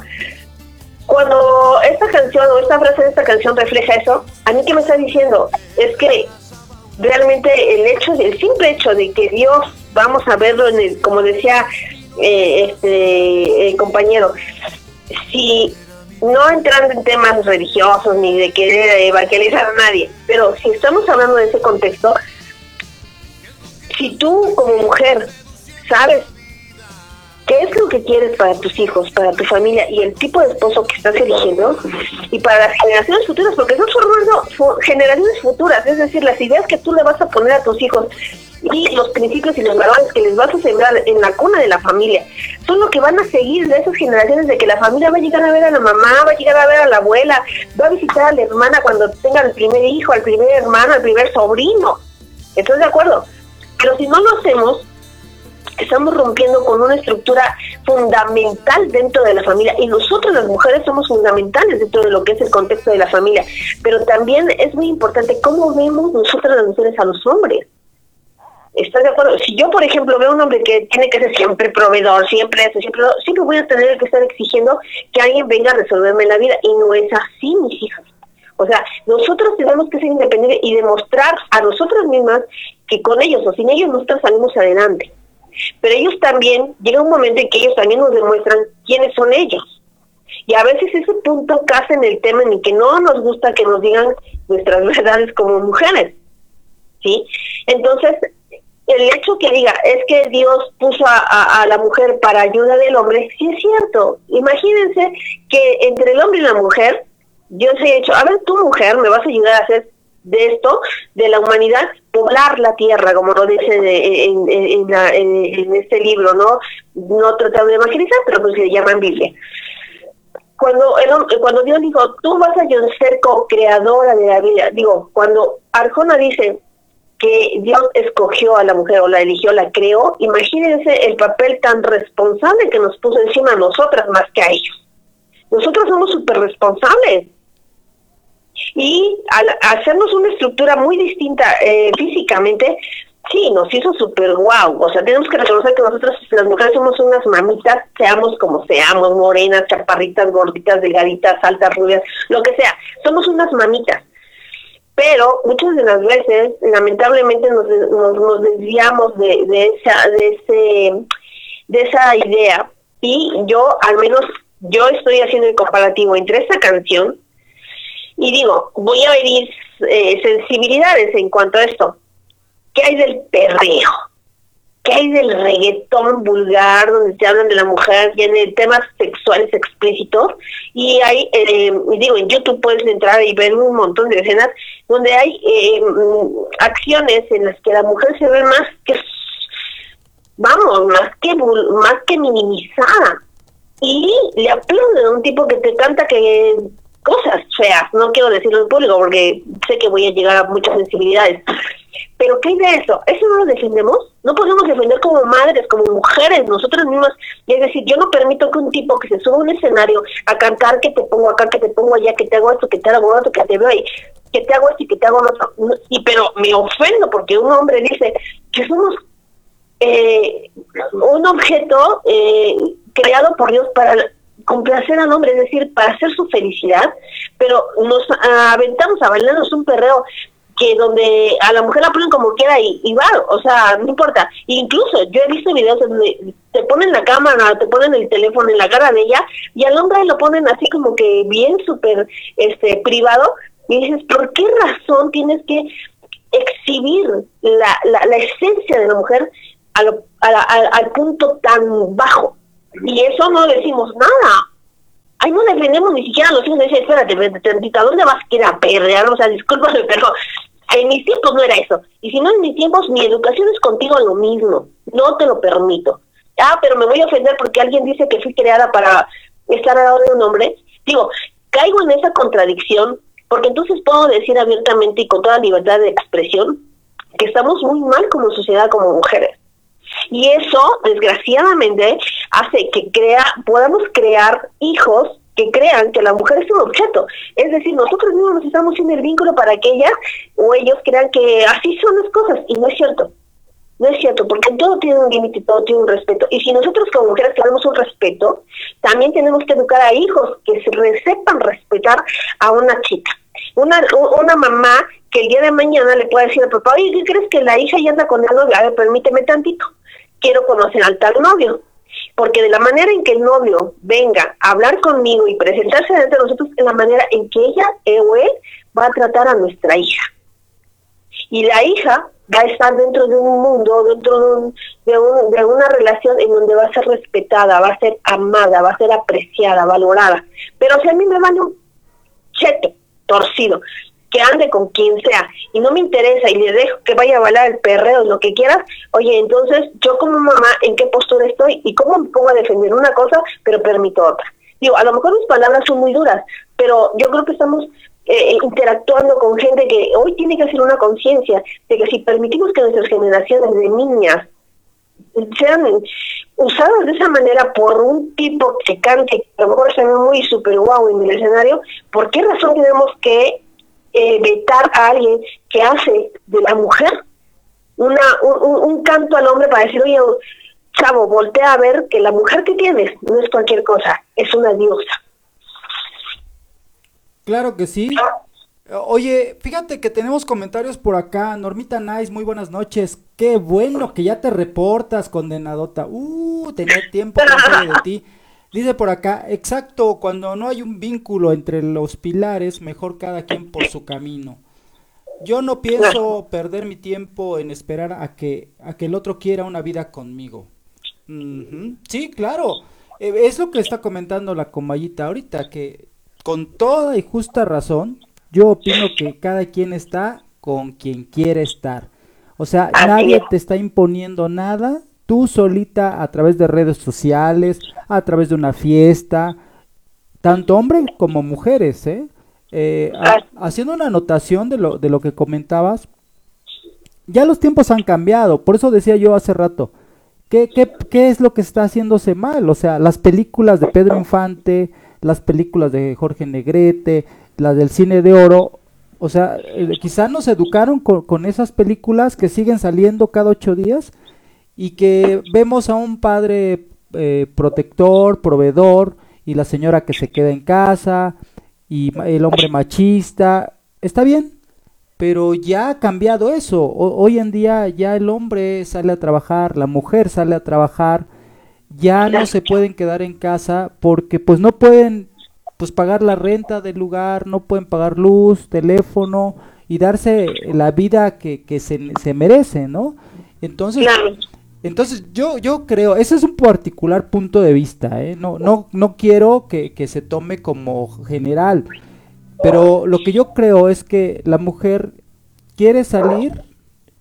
cuando esta canción o esta frase de esta canción refleja eso, a mí que me está diciendo es que realmente el hecho, el simple hecho de que Dios, vamos a verlo en el, como decía eh, este el compañero, si no entrando en temas religiosos ni de querer evangelizar a nadie, pero si estamos hablando de ese contexto, si tú como mujer sabes qué es lo que quieres para tus hijos, para tu familia y el tipo de esposo que estás eligiendo y para las generaciones futuras, porque estás formando generaciones futuras, es decir, las ideas que tú le vas a poner a tus hijos y los principios y los valores que les vas a sembrar en la cuna de la familia son lo que van a seguir de esas generaciones de que la familia va a llegar a ver a la mamá, va a llegar a ver a la abuela, va a visitar a la hermana cuando tenga el primer hijo, al primer hermano, al primer sobrino. ¿Estás de acuerdo? Pero si no lo hacemos, estamos rompiendo con una estructura fundamental dentro de la familia y nosotros las mujeres somos fundamentales dentro de lo que es el contexto de la familia, pero también es muy importante cómo vemos nosotras las mujeres a los hombres. ¿Estás de acuerdo? Si yo, por ejemplo, veo a un hombre que tiene que ser siempre proveedor, siempre eso, siempre siempre voy a tener que estar exigiendo que alguien venga a resolverme la vida y no es así, mis hijas. O sea, nosotros tenemos que ser independientes y demostrar a nosotras mismas que con ellos o sin ellos nosotros salimos adelante. Pero ellos también, llega un momento en que ellos también nos demuestran quiénes son ellos. Y a veces ese punto casa en el tema en el que no nos gusta que nos digan nuestras verdades como mujeres. ¿Sí? Entonces, el hecho que diga es que Dios puso a, la mujer para ayuda del hombre, sí es cierto. Imagínense que entre el hombre y la mujer, Dios se ha hecho, a ver, tu mujer me vas a ayudar a hacer de esto, de la humanidad, poblar la tierra, como lo dice en, este libro, ¿no? No tratando de evangelizar, pero pues se llama en Biblia. Cuando, el, cuando Dios dijo, tú vas a ser co-creadora de la vida, digo, cuando Arjona dice que Dios escogió a la mujer o la eligió, la creó, imagínense el papel tan responsable que nos puso encima a nosotras más que a ellos. Nosotros somos súper responsables y al hacernos una estructura muy distinta eh, físicamente, sí, nos hizo súper guau. O sea, tenemos que reconocer que nosotros, las mujeres, somos unas mamitas, seamos como seamos, morenas, chaparritas, gorditas, delgaditas, altas, rubias, lo que sea. Somos unas mamitas. Pero muchas de las veces, lamentablemente, nos, nos, desviamos de, de, esa, de, ese, de esa idea. Y yo, al menos, yo estoy haciendo el comparativo entre esta canción y digo, voy a venir eh, sensibilidades en cuanto a esto. ¿Qué hay del perreo? ¿Qué hay del reggaetón vulgar donde se hablan de la mujer, tiene temas sexuales explícitos? Y hay, eh, digo, en YouTube puedes entrar y ver un montón de escenas donde hay eh, acciones en las que la mujer se ve más que, vamos, más que, más que minimizada. Y le aplauden a un tipo que te canta que cosas feas, no quiero decirlo en público porque sé que voy a llegar a muchas sensibilidades. Pero ¿qué hay de eso? ¿Eso no lo defendemos? No podemos defender como madres, como mujeres, nosotras mismas. Es decir, yo no permito que un tipo que se suba a un escenario a cantar que te pongo acá, que te pongo allá, que te hago esto, que te hago otro, que te veo ahí, que te hago esto y que te hago otro. Y pero me ofendo porque un hombre dice que somos eh, un objeto eh, creado por Dios para complacer al hombre, es decir, para hacer su felicidad, pero nos aventamos a bailarnos un perreo que donde a la mujer la ponen como quiera y, va, o sea, no importa. Incluso yo he visto videos donde te ponen la cámara, te ponen el teléfono en la cara de ella y al hombre lo ponen así como que bien súper este privado y dices, ¿por qué razón tienes que exhibir la, la, la esencia de la mujer a al punto tan bajo? Y eso no decimos nada. Ahí no defendemos ni siquiera a los hijos. Dice, espérate, ¿a dónde vas a ir a perrear? O sea, discúlpame, pero en mis tiempos no era eso. Y si no en mis tiempos, mi educación es contigo lo mismo. No te lo permito. Ah, pero me voy a ofender porque alguien dice que fui creada para estar al lado de un hombre. Digo, caigo en esa contradicción porque entonces puedo decir abiertamente y con toda libertad de expresión que estamos muy mal como sociedad, como mujeres. Y eso, desgraciadamente, hace que crea, podamos crear hijos que crean que la mujer es un objeto. Es decir, nosotros mismos nos estamos haciendo el vínculo para que ella o ellos crean que así son las cosas. Y no es cierto. No es cierto, porque todo tiene un límite, todo tiene un respeto. Y si nosotros como mujeres tenemos un respeto, también tenemos que educar a hijos que se sepan respetar a una chica. Una, una mamá que el día de mañana le pueda decir al papá, oye, ¿qué crees que la hija ya anda con el novio? A ver, permíteme tantito quiero conocer al tal novio. Porque de la manera en que el novio venga a hablar conmigo y presentarse delante de nosotros, es la manera en que ella o él va a tratar a nuestra hija. Y la hija va a estar dentro de un mundo, dentro de, un, de, un, de una relación en donde va a ser respetada, va a ser amada, va a ser apreciada, valorada. Pero si a mí me van un cheto torcido, que ande con quien sea y no me interesa y le dejo que vaya a bailar el perreo, lo que quieras, oye, entonces yo como mamá, ¿en qué postura estoy? ¿Y cómo me pongo a defender una cosa, pero permito otra? Digo, a lo mejor mis palabras son muy duras, pero yo creo que estamos eh, interactuando con gente que hoy tiene que hacer una conciencia de que si permitimos que nuestras generaciones de niñas sean usadas de esa manera por un tipo que cante, a lo mejor se ve muy super guau en el escenario, ¿por qué razón tenemos que eh, vetar a alguien que hace de la mujer una un, un, canto al hombre para decir, oye, chavo, voltea a ver que la mujer que tienes no es cualquier cosa, es una diosa. Claro que sí. Oye, fíjate que tenemos comentarios por acá. Normita Nice, muy buenas noches. Qué bueno que ya te reportas, condenadota. Uh, tenía tiempo de ti. Dice por acá, exacto, cuando no hay un vínculo entre los pilares, mejor cada quien por su camino. Yo no pienso perder mi tiempo en esperar a que, a que el otro quiera una vida conmigo. Sí, claro. Eh, es lo que está comentando la comayita ahorita, que con toda y justa razón, yo opino que cada quien está con quien quiere estar. O sea, nadie te está imponiendo nada, tú solita a través de redes sociales, a través de una fiesta, tanto hombres como mujeres, ¿eh? eh haciendo una anotación de lo, de lo que comentabas, ya los tiempos han cambiado, por eso decía yo hace rato, ¿qué, qué, qué es lo que está haciéndose mal? O sea, las películas de Pedro Infante, las películas de Jorge Negrete, las del cine de oro, o sea, eh, quizá nos educaron con, con esas películas que siguen saliendo cada ocho días, y que vemos a un padre eh, protector, proveedor, y la señora que se queda en casa, y el hombre machista, está bien, pero ya ha cambiado eso. hoy en día ya el hombre sale a trabajar, la mujer sale a trabajar, ya no se pueden quedar en casa porque pues no pueden pues pagar la renta del lugar, no pueden pagar luz, teléfono y darse la vida que, que se, se merece, ¿no? Entonces, entonces yo, yo creo, ese es un particular punto de vista, ¿eh? no, no, no quiero que, que se tome como general, pero lo que yo creo es que la mujer quiere salir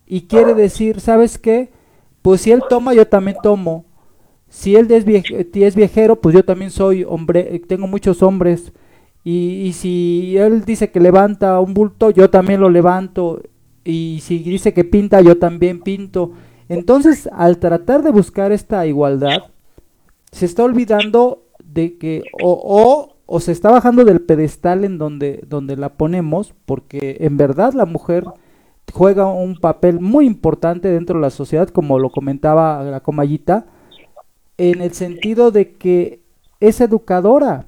y quiere decir, ¿sabes qué? Pues si él toma, yo también tomo. Si él es, es viejero, pues yo también soy hombre, tengo muchos hombres. Y, y, si él dice que levanta un bulto, yo también lo levanto. Y si dice que pinta, yo también pinto. Entonces, al tratar de buscar esta igualdad, se está olvidando de que o, o, se está bajando del pedestal en donde, donde la ponemos, porque en verdad la mujer juega un papel muy importante dentro de la sociedad, como lo comentaba la comayita, en el sentido de que es educadora,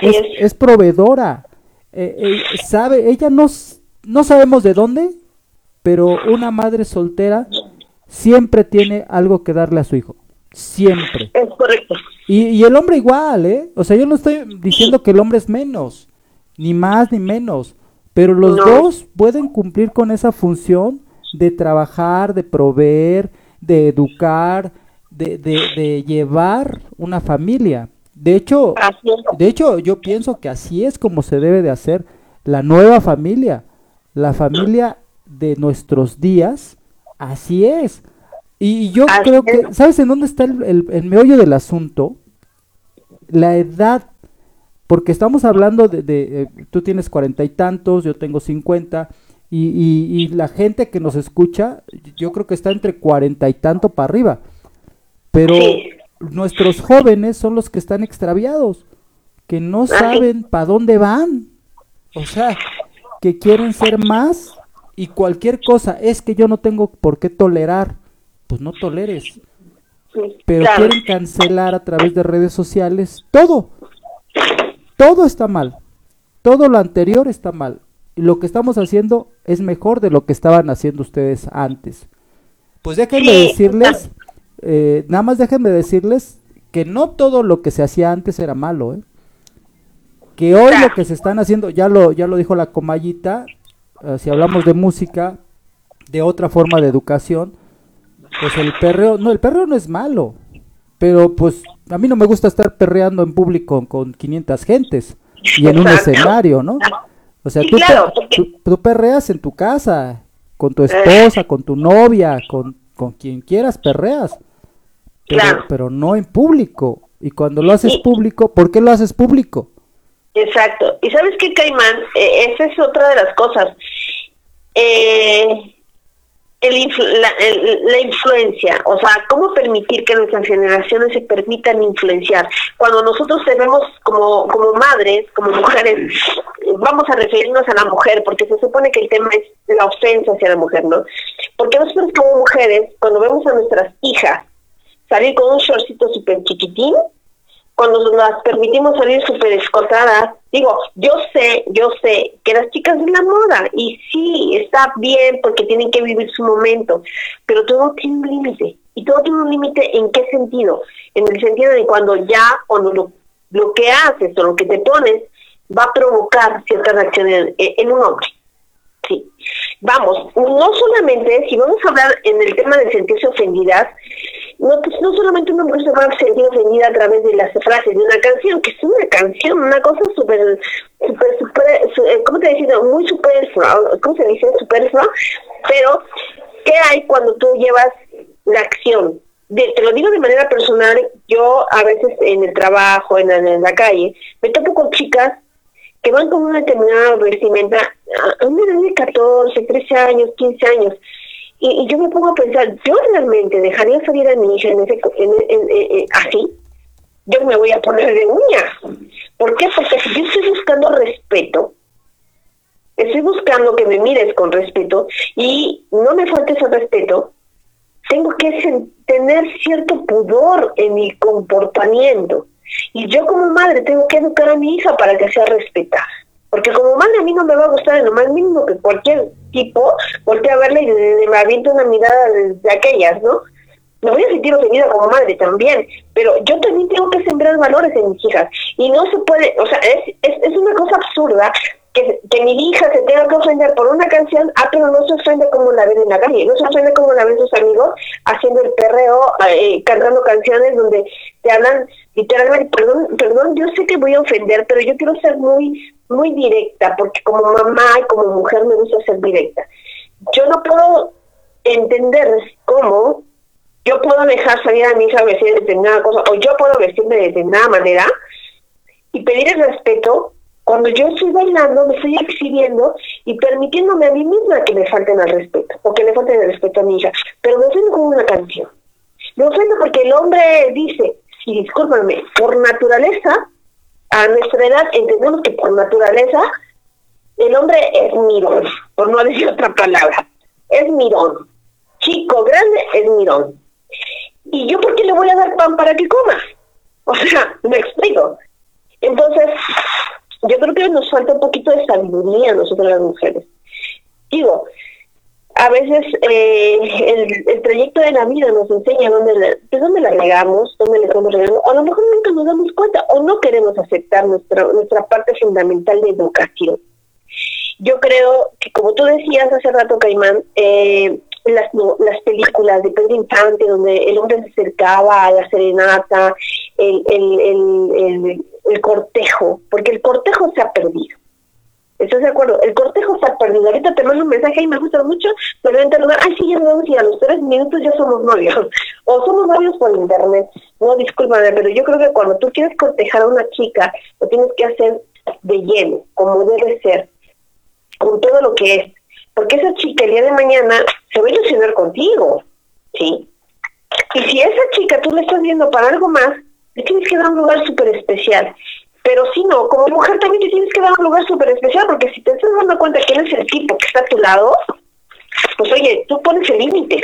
es, es. proveedora, eh, eh, sabe, ella no, no sabemos de dónde, pero una madre soltera siempre tiene algo que darle a su hijo. Siempre. Es correcto. Y, y, el hombre igual, ¿eh? O sea, yo no estoy diciendo que el hombre es menos, ni más ni menos, pero los dos pueden cumplir con esa función de trabajar, de proveer, de educar, de, de, de llevar una familia. De hecho, de hecho, yo pienso que así es como se debe de hacer la nueva familia, la familia de nuestros días, Así es. Y yo creo que, ¿sabes en dónde está el, el, meollo del asunto? La edad, porque estamos hablando de, de eh, tú tienes cuarenta y tantos, yo tengo cincuenta, y, y, la gente que nos escucha, yo creo que está entre cuarenta y tanto para arriba. Pero nuestros jóvenes son los que están extraviados, que no saben para dónde van. O sea, que quieren ser más y cualquier cosa es que yo no tengo por qué tolerar, pues no toleres. Pero quieren cancelar a través de redes sociales todo. Todo está mal. Todo lo anterior está mal. Y lo que estamos haciendo es mejor de lo que estaban haciendo ustedes antes. Pues déjenme decirles, eh, nada más déjenme decirles que no todo lo que se hacía antes era malo, ¿eh? Que hoy lo que se están haciendo, ya lo, ya lo dijo la comayita, eh, si hablamos de música, de otra forma de educación, pues el perreo, no, el perreo no es malo, pero pues a mí no me gusta estar perreando en público con 500 gentes y en un escenario, ¿no? O sea, tú, perreas en tu casa, con tu esposa, con tu novia, con, con quien quieras perreas, pero, pero no en público. Y cuando lo haces público, ¿por qué lo haces público? Exacto. Y sabes qué, Caimán, eh, esa es otra de las cosas. Eh, la, influencia, o sea, cómo permitir que nuestras generaciones se permitan influenciar. Cuando nosotros tenemos como, como madres, como mujeres, vamos a referirnos a la mujer, porque se supone que el tema es la ofensa hacia la mujer, ¿no? Porque nosotros como mujeres, cuando vemos a nuestras hijas salir con un shortcito súper chiquitín, cuando las permitimos salir súper escotadas, digo, yo sé, yo sé que las chicas de la moda, y sí, está bien porque tienen que vivir su momento, pero todo tiene un límite. ¿Y todo tiene un límite en qué sentido? En el sentido de cuando ya, cuando lo, lo que haces o lo que te pones va a provocar ciertas reacciones en, en un hombre. Sí. Vamos, no solamente, si vamos a hablar en el tema de sentirse ofendidas, no, pues, no solamente una mujer se va a sentir ofendida a través de las frases de una canción, que es una canción, una cosa súper, súper, súper, eh, ¿cómo te decía? Muy superflua, ¿cómo se dice? Superflua, pero ¿qué hay cuando tú llevas la acción? te lo digo de manera personal, yo a veces en el trabajo, en, en la calle, me topo con chicas que van con una determinada vestimenta a una edad de 14, 13 años, 15 años, y, yo me pongo a pensar, ¿yo realmente dejaría salir a mi hija en ese, en, así? Yo me voy a poner de uñas. ¿Por qué? Porque si yo estoy buscando respeto, estoy buscando que me mires con respeto y no me faltes el respeto, tengo que tener cierto pudor en mi comportamiento. Y yo como madre tengo que educar a mi hija para que sea respetada. Porque como madre a mí no me va a gustar en lo más mínimo que cualquier tipo voltee a verle y me aviento una mirada de, aquellas, ¿no? Me voy a sentir ofendida como madre también, pero yo también tengo que sembrar valores en mis hijas. Y no se puede, o sea, es, es, una cosa absurda que, que, mi hija se tenga que ofender por una canción, ah, pero no se ofende como la ven en la calle, no se ofende como la ven sus amigos haciendo el perreo, eh, cantando canciones donde te hablan literalmente, perdón, perdón, yo sé que voy a ofender, pero yo quiero ser muy muy directa, porque como mamá y como mujer me gusta ser directa. Yo no puedo entender cómo yo puedo dejar salir a mi hija vestir de determinada cosa, o yo puedo vestirme de determinada manera y pedir el respeto cuando yo estoy bailando, me estoy exhibiendo y permitiéndome a mí misma que me falten al respeto, o que le falten el respeto a mi hija. Pero me ofendo con una canción. Me ofendo porque el hombre dice, y discúlpame, por naturaleza, a nuestra edad entendemos que por naturaleza el hombre es mirón, por no decir otra palabra, es mirón. Chico, grande, es mirón. ¿Y yo por qué le voy a dar pan para que coma? O sea, me explico. Entonces, yo creo que nos falta un poquito de sabiduría a nosotros las mujeres. Digo, a veces eh, el, trayecto de la vida nos enseña dónde, de pues, dónde la regamos, dónde le estamos regando, o a lo mejor nunca nos damos cuenta o no queremos aceptar nuestra, nuestra parte fundamental de educación. Yo creo que, como tú decías hace rato, Caimán, eh, las, las películas de Pedro Infante, donde el hombre se acercaba a la serenata, el, el, el, el cortejo, porque el cortejo se ha perdido ¿Estás de acuerdo? El cortejo está perdido. Ahorita te mando un mensaje y me gusta mucho, pero en internet, ay, sí, ya nos vamos y a los tres minutos ya somos novios. O somos novios por internet. No, discúlpame, pero yo creo que cuando tú quieres cortejar a una chica, lo tienes que hacer de lleno, como debe ser, con todo lo que es. Porque esa chica el día de mañana se va a ilusionar contigo, ¿sí? Y si esa chica tú le estás viendo para algo más, le tienes que dar un lugar súper especial. Pero si no, como mujer también te tienes que dar un lugar súper especial, porque si te estás dando cuenta quién es el tipo que está a tu lado, pues oye, tú pones el límite.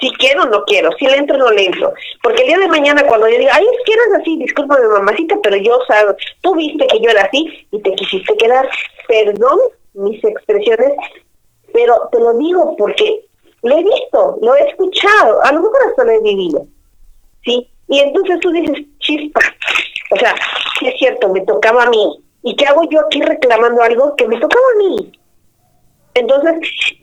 Si quiero o no quiero, si le entro o no le entro. Porque el día de mañana cuando yo diga, ay, es que eres así, discúlpame mamacita, pero yo, sabes, tú viste que yo era así y te quisiste quedar. Perdón mis expresiones, pero te lo digo porque lo he visto, lo he escuchado, a lo mejor hasta lo he vivido. ¿Sí? Y entonces tú dices, chispa, o sea, sí es cierto, me tocaba a mí. ¿Y qué hago yo aquí reclamando algo que me tocaba a mí? Entonces,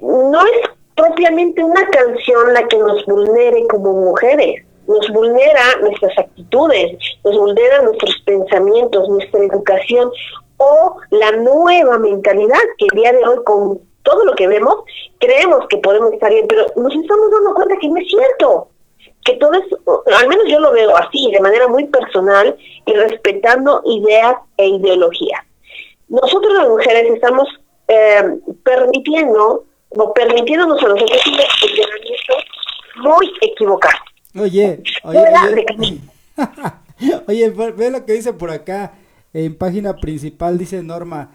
no es propiamente una canción la que nos vulnere como mujeres, nos vulnera nuestras actitudes, nos vulnera nuestros pensamientos, nuestra educación o la nueva mentalidad que el día de hoy con todo lo que vemos creemos que podemos estar bien, pero nos estamos dando cuenta que no es cierto, que todo es, al menos yo lo veo así, de manera muy personal y respetando ideas e ideologías. Nosotros las mujeres estamos eh, permitiendo o permitiéndonos a nosotros un funcionamiento muy equivocado. Oye, oye, oye, ve lo que dice por acá en página principal, dice Norma.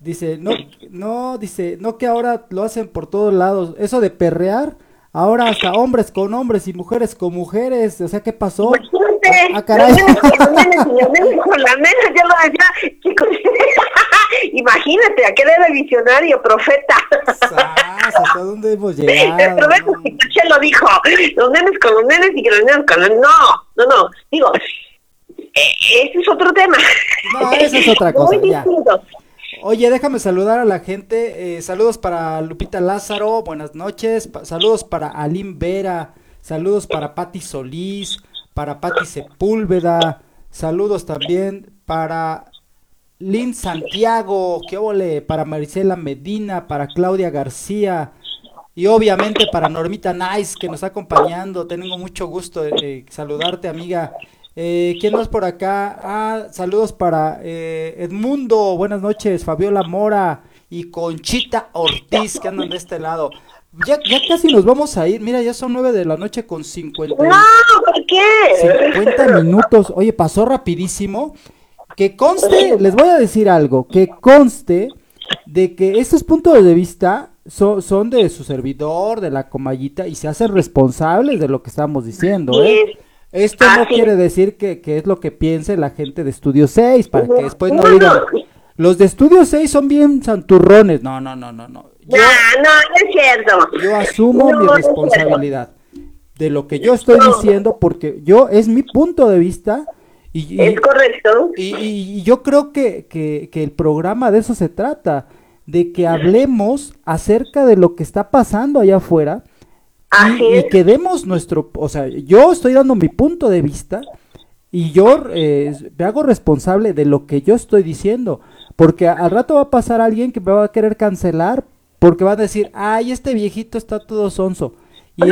Dice, no, no, dice, no que ahora lo hacen por todos lados. Eso de perrear, ahora hasta hombres con hombres y mujeres con mujeres. O sea, ¿qué pasó? Imagínate, ah, caray. con la nena, yo lo decía, chicos. Imagínate, ¿a qué debe visionario, profeta? ¿Hasta dónde hemos llegado? El profeta no. lo dijo, los nenes con los nenes y que los nenes con los... No, no, no, digo, eh, ese es otro tema. No, esa es otra cosa, ya. Oye, déjame saludar a la gente. Eh, saludos para Lupita Lázaro, buenas noches. saludos para Alim Vera, saludos para Patti Solís, para Patti Sepúlveda, saludos también para Lynn Santiago, qué ole, para Marisela Medina, para Claudia García y obviamente para Normita Nice que nos está acompañando. Tengo mucho gusto de, saludarte, amiga. Eh, ¿Quién más por acá? Ah, saludos para eh, Edmundo, buenas noches, Fabiola Mora y Conchita Ortiz que andan de este lado. Ya, ya casi nos vamos a ir, mira, ya son nueve de la noche con 50. No, ¿por qué? 50 minutos. Oye, pasó rapidísimo. Que conste, les voy a decir algo, que conste de que estos puntos de vista son, de su servidor, de la comallita, y se hacen responsables de lo que estamos diciendo, ¿eh? Esto no quiere decir que, es lo que piense la gente de Estudio 6, para que después no digan, los de Estudio 6 son bien santurrones. No, no, no, no, no. Yo, no, no, es cierto. Yo asumo mi responsabilidad de lo que yo estoy diciendo, porque yo, es mi punto de vista, y, es correcto. Y, yo creo que, que, el programa de eso se trata, de que hablemos acerca de lo que está pasando allá afuera y, que demos nuestro, o sea, yo estoy dando mi punto de vista y yo eh, me hago responsable de lo que yo estoy diciendo, porque al rato va a pasar alguien que me va a querer cancelar porque va a decir, ay, este viejito está todo sonso y,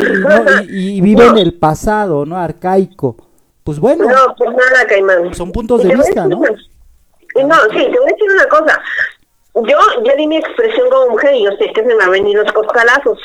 y vive en el pasado, ¿no? Arcaico pues bueno. No, pues nada, Caimán. Son puntos de vista, ¿no? No, sí, te voy a decir una cosa. Yo ya di mi expresión como mujer y yo sé que se me han venido los coscalazos,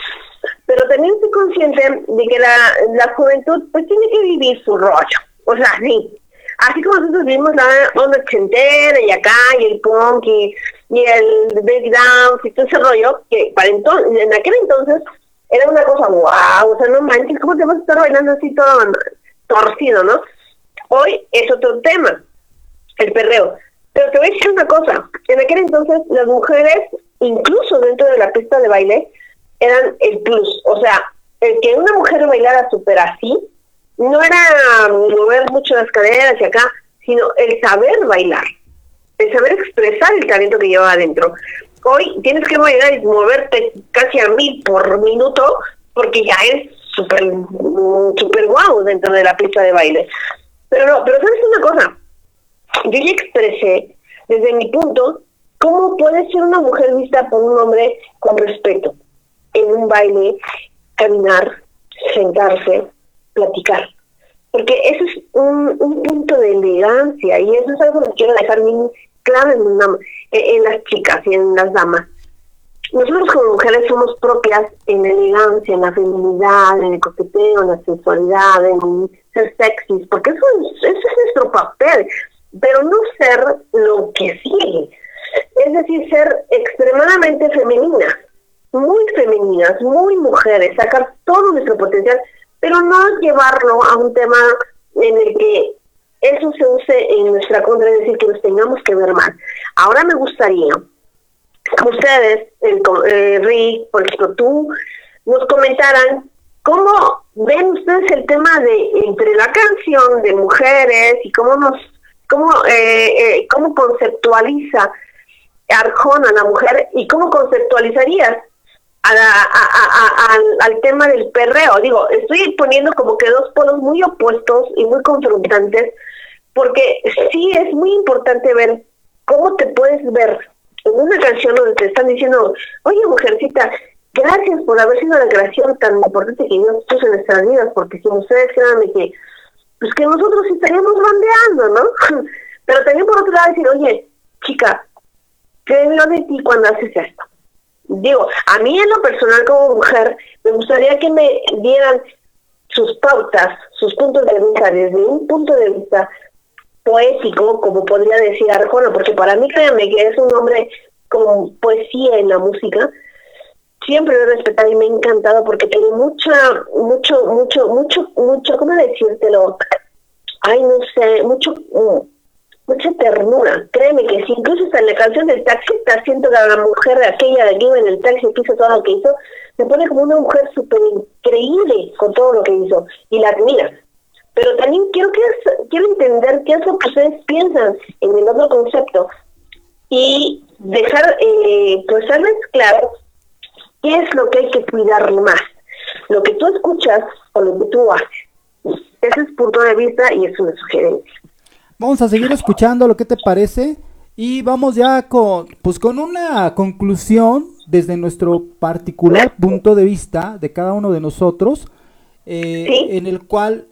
pero también estoy consciente de que la, la juventud pues tiene que vivir su rollo. O sea, sí. Así como nosotros vimos la onda ochentera y acá, y el punk, y, el breakdown, y todo ese rollo, que para entonces, en aquel entonces era una cosa wow, o sea, no manches, ¿cómo te vas a estar bailando así todo torcido, ¿no? Hoy es otro tema, el perreo. Pero te voy a decir una cosa, en aquel entonces las mujeres, incluso dentro de la pista de baile, eran el plus. O sea, el que una mujer bailara súper así, no era mover mucho las caderas y acá, sino el saber bailar, el saber expresar el talento que lleva adentro. Hoy tienes que bailar y moverte casi a mil por minuto porque ya es súper super guau dentro de la pista de baile. Pero no, pero sabes una cosa, yo ya expresé desde mi punto cómo puede ser una mujer vista por un hombre con respeto en un baile, caminar, sentarse, platicar. Porque eso es un, punto de elegancia y eso es algo que quiero dejar bien claro en, en las chicas y en las damas nosotros como mujeres somos propias en la elegancia, en la feminidad, en el coqueteo, en la sensualidad, en ser sexys, porque eso es, ese es nuestro papel, pero no ser lo que sigue. Es decir, ser extremadamente femeninas, muy femeninas, muy mujeres, sacar todo nuestro potencial, pero no llevarlo a un tema en el que eso se use en nuestra contra, es decir, que nos tengamos que ver mal. Ahora me gustaría ustedes, el, eh, Rick, por ejemplo, tú, nos comentaran cómo ven ustedes el tema de entre la canción de mujeres y cómo nos, cómo, eh, eh, cómo conceptualiza Arjona la mujer y cómo conceptualizarías al tema del perreo. Digo, estoy poniendo como que dos polos muy opuestos y muy confrontantes, porque sí es muy importante ver cómo te puedes ver en una canción donde te están diciendo, oye mujercita, gracias por haber sido la creación tan importante que Dios puso en nuestras vidas, porque si ustedes créanme que, pues que nosotros estaríamos bandeando, ¿no? Pero también por otro lado decir, oye, chica, ¿qué lo de ti cuando haces esto? Digo, a mí en lo personal como mujer, me gustaría que me dieran sus pautas, sus puntos de vista, desde un punto de vista poético, como podría decir Arjona, porque para mí créanme que es un hombre con poesía en la música, siempre lo he respetado y me ha encantado porque tiene mucha, mucho, mucho, mucho, mucho, ¿cómo decírtelo? Ay, no sé, mucho, mm, mucha ternura. Créeme que si incluso hasta en la canción del taxi, está siento que la mujer de aquella de aquí en el taxi que hizo todo lo que hizo, se pone como una mujer súper increíble con todo lo que hizo y la admira. Pero también quiero que quiero entender qué es lo que ustedes piensan en el otro concepto y dejar, eh, pues, darles claro qué es lo que hay que cuidar más, lo que tú escuchas o lo que tú haces. Ese es punto de vista y es una sugerencia. Vamos a seguir escuchando lo que te parece y vamos ya con, pues con una conclusión desde nuestro particular punto de vista de cada uno de nosotros, eh, en el cual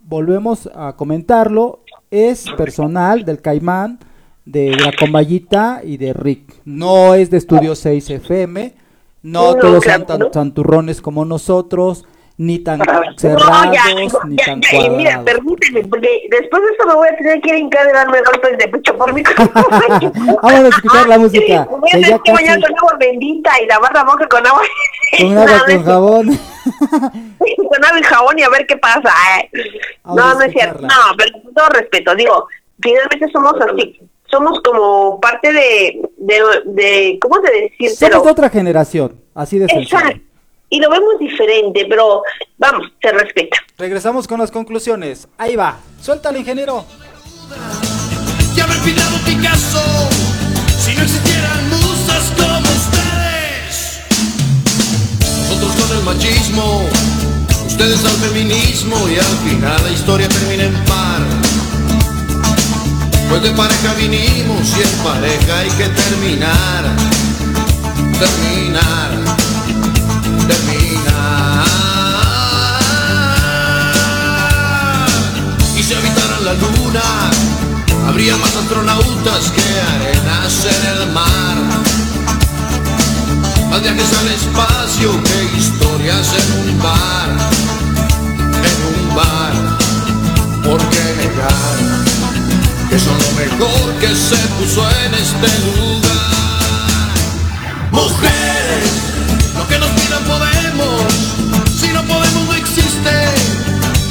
volvemos a comentarlo, es personal del Caimán, de la Comballita y de Rick. No es de Estudio 6 FM, no, todos son tan santurrones como nosotros, ni tan cerrados, ni tan cuadrados. Mira, permíteme, porque después de esto me voy a tener que ir en y darme golpes de pecho por mi Vamos a escuchar la música. Voy a tener que bañar con agua bendita y lavar la boca con agua. Con agua con jabón. con agua y jabón y a ver qué pasa. No, no es cierto. No, pero con todo respeto, digo, finalmente somos así. Somos como parte de, de, de ¿cómo se decir? Somos de otra generación, así de sencillo. Y lo vemos diferente, pero vamos, se respeta. Regresamos con las conclusiones. Ahí va, suelta ingeniero. Ya haber pintado Picasso si no existieran musas como ustedes. Nosotros con el machismo, ustedes al feminismo y al final la historia termina en par. Pues de pareja vinimos y en pareja hay que terminar terminar. Habría más astronautas que arenas en el mar. Más viajes al espacio que historias en un bar, en un bar. ¿Por qué negar que son lo mejor que se puso en este lugar? Mujeres que nos pidan podemos, si no podemos no existe,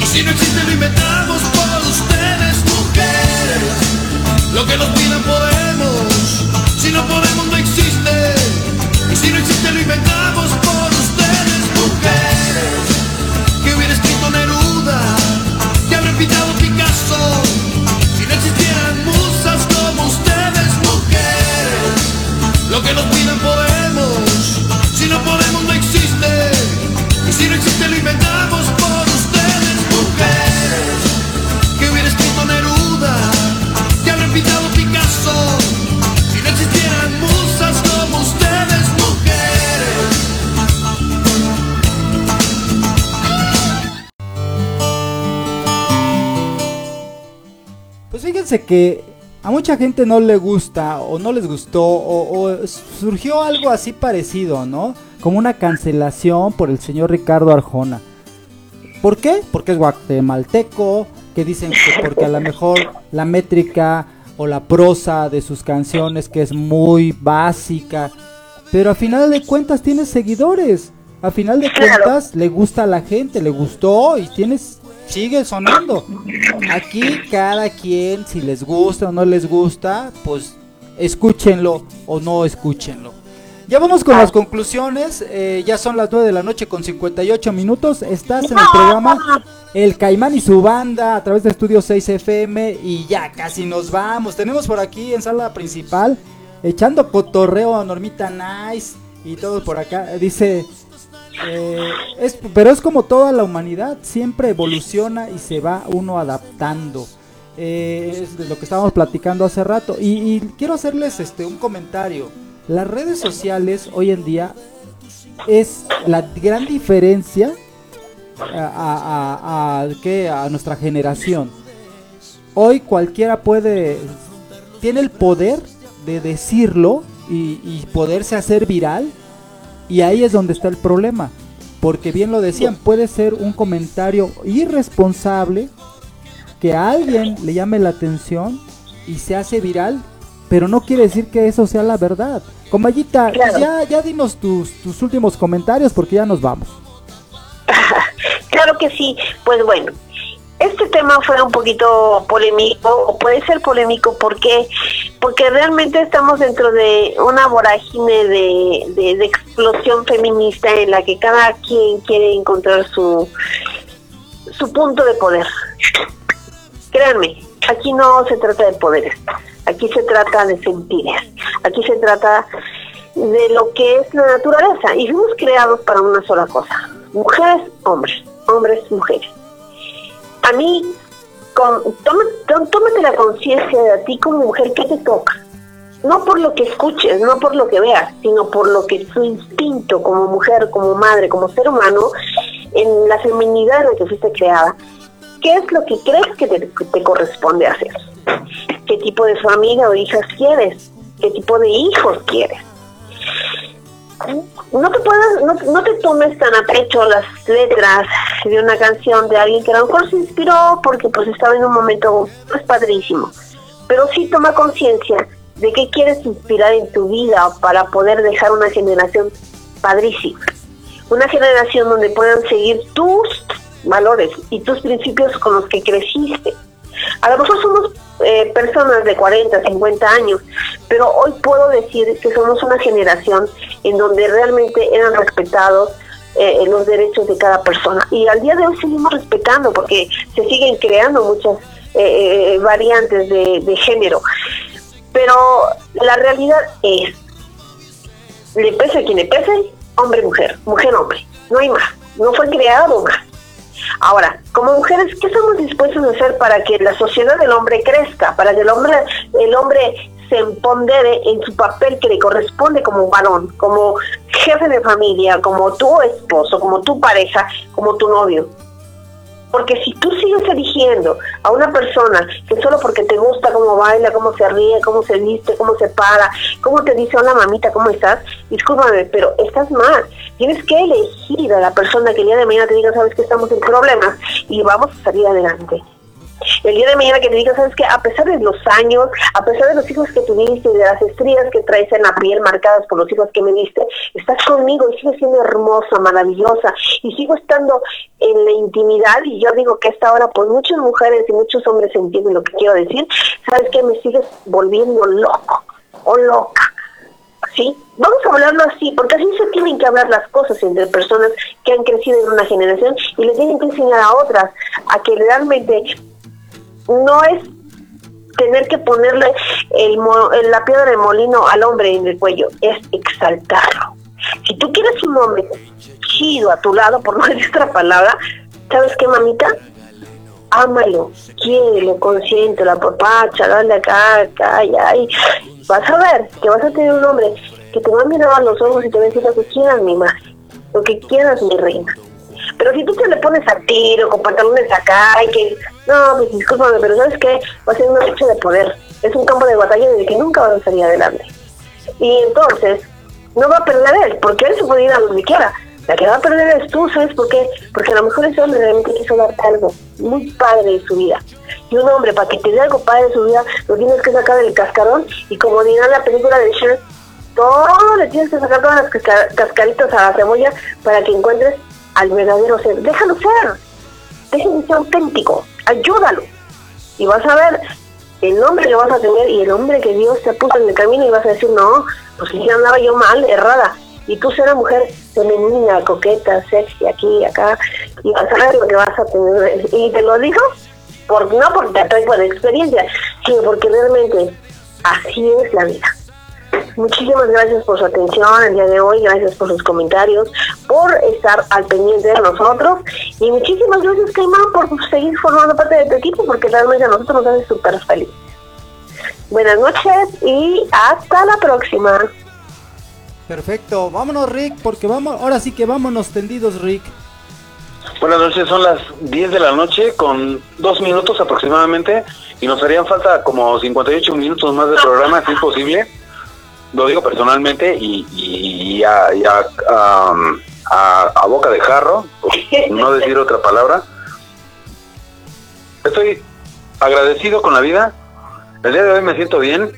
y si no existe lo inventamos Lo que nos pidan podemos, si no podemos fíjense que a mucha gente no le gusta o no les gustó o, surgió algo así parecido, ¿no? Como una cancelación por el señor Ricardo Arjona. ¿Por qué? Porque es guatemalteco, que dicen que porque a lo mejor la métrica o la prosa de sus canciones que es muy básica, pero a final de cuentas tiene seguidores. A final de cuentas le gusta a la gente, le gustó y tienes sigue sonando. Aquí cada quien, si les gusta o no les gusta, pues escúchenlo o no escúchenlo. Ya vamos con las conclusiones. Eh, ya son las 9 de la noche con 58 minutos. Estás en el programa El Caimán y su banda a través de Estudio 6 FM. Y ya casi nos vamos. Tenemos por aquí en sala principal echando cotorreo a Normita Nice y todos por acá. Dice, eh, es, pero es como toda la humanidad, siempre evoluciona y se va uno adaptando. Eh, es de lo que estábamos platicando hace rato. Y, quiero hacerles este un comentario. Las redes sociales hoy en día es la gran diferencia a, a, a nuestra generación. Hoy cualquiera puede, tiene el poder de decirlo y, y poderse hacer viral. Y ahí es donde está el problema. Porque bien lo decían, puede ser un comentario irresponsable que a alguien le llame la atención y se hace viral, pero no quiere decir que eso sea la verdad. Comayita, ya, ya dinos tus, tus últimos comentarios porque ya nos vamos. claro que sí, pues bueno, este tema fue un poquito polémico, o puede ser polémico, porque porque realmente estamos dentro de una vorágine de, de, explosión feminista en la que cada quien quiere encontrar su, su punto de poder. Créanme, aquí no se trata de poderes, aquí se trata de sentires, aquí se trata de lo que es la naturaleza y fuimos creados para una sola cosa, mujeres, hombres, hombres, mujeres a mí, con, tómate, la conciencia de a ti como mujer que te toca. No por lo que escuches, no por lo que veas, sino por lo que tu instinto como mujer, como madre, como ser humano, en la feminidad en la que fuiste creada, ¿qué es lo que crees que te, te corresponde hacer? ¿Qué tipo de familia o hijas quieres? ¿Qué tipo de hijos quieres? No te puedas, no, te tomes tan a pecho las letras de una canción de alguien que a lo mejor se inspiró porque pues estaba en un momento pues padrísimo. Pero sí toma conciencia de qué quieres inspirar en tu vida para poder dejar una generación padrísima. Una generación donde puedan seguir tus valores y tus principios con los que creciste. A lo mejor somos eh, personas de 40, 50 años, pero hoy puedo decir que somos una generación en donde realmente eran respetados eh, los derechos de cada persona. Y al día de hoy seguimos respetando porque se siguen creando muchas eh, variantes de, de género. Pero la realidad es, le pese a quien le pese, hombre-mujer, mujer-hombre, no hay más, no fue creado más. Ahora, como mujeres, ¿qué estamos dispuestos a hacer para que la sociedad del hombre crezca, para que el hombre, el hombre se empodere en su papel que le corresponde como varón, como jefe de familia, como tu esposo, como tu pareja, como tu novio? Porque si tú sigues eligiendo a una persona que solo porque te gusta cómo baila, cómo se ríe, cómo se viste, cómo se para, cómo te dice hola mamita, ¿cómo estás? Discúlpame, pero estás mal. Tienes que elegir a la persona que el día de mañana te diga, sabes que estamos en problemas y vamos a salir adelante el día de mañana que te diga, sabes que a pesar de los años, a pesar de los hijos que tuviste de las estrías que traes en la piel marcadas por los hijos que me diste, estás conmigo y sigues siendo hermosa, maravillosa y sigo estando en la intimidad y yo digo que a esta hora pues muchas mujeres y muchos hombres entienden lo que quiero decir, sabes que me sigues volviendo loco o loca. ¿sí? Vamos a hablarlo así, porque así se tienen que hablar las cosas entre personas que han crecido en una generación y le tienen que enseñar a otras a que realmente no es tener que ponerle el, la piedra de molino al hombre en el cuello, es exaltarlo. Si tú quieres un hombre chido a tu lado, por no decir otra palabra, ¿sabes qué, mamita? Ámalo, quiérelo, consiente, la papacha, dale acá, acá, y Vas a ver que vas a tener un hombre que te va a mirar a los ojos y te va a decir lo que quieras, mi madre, lo que quieras, mi reina. Pero si tú te le pones a tiro, con pantalones acá, y que, no, pues discúlpame, pero ¿sabes qué? Va a ser una lucha de poder. Es un campo de batalla en el que nunca van a salir adelante. Y entonces, no va a perder él, porque él se puede ir a donde quiera. La que va a perder es tú, ¿sabes por qué? Porque a lo mejor ese hombre realmente quiso darte algo muy padre de su vida. Y un hombre, para que te dé algo padre de su vida, lo tienes que sacar del cascarón. Y como dirá la película de Cher, todo le tienes que sacar todas las cascaritas a la cebolla para que encuentres al verdadero ser. Déjalo ser. Déjalo ser auténtico. Ayúdalo. Y vas a ver el hombre que vas a tener y el hombre que Dios te puso en el camino y vas a decir, no, pues si andaba yo mal, errada. Y tú serás mujer femenina, coqueta, sexy, aquí, acá, y vas a ver lo que vas a tener. Y te lo digo, no porque te traigo de experiencia, sino porque realmente así es la vida. Muchísimas gracias por su atención el día de hoy, gracias por sus comentarios, por estar al pendiente de nosotros y muchísimas gracias Caimán por seguir formando parte de tu equipo porque realmente a nosotros nos hace súper feliz. Buenas noches y hasta la próxima. Perfecto, vámonos Rick, porque vamos, ahora sí que vámonos tendidos Rick. Buenas noches, son las 10 de la noche con dos minutos aproximadamente y nos harían falta como 58 minutos más de programa, si es posible. Lo digo personalmente y, a, a, boca de jarro, no decir otra palabra. Estoy agradecido con la vida. El día de hoy me siento bien.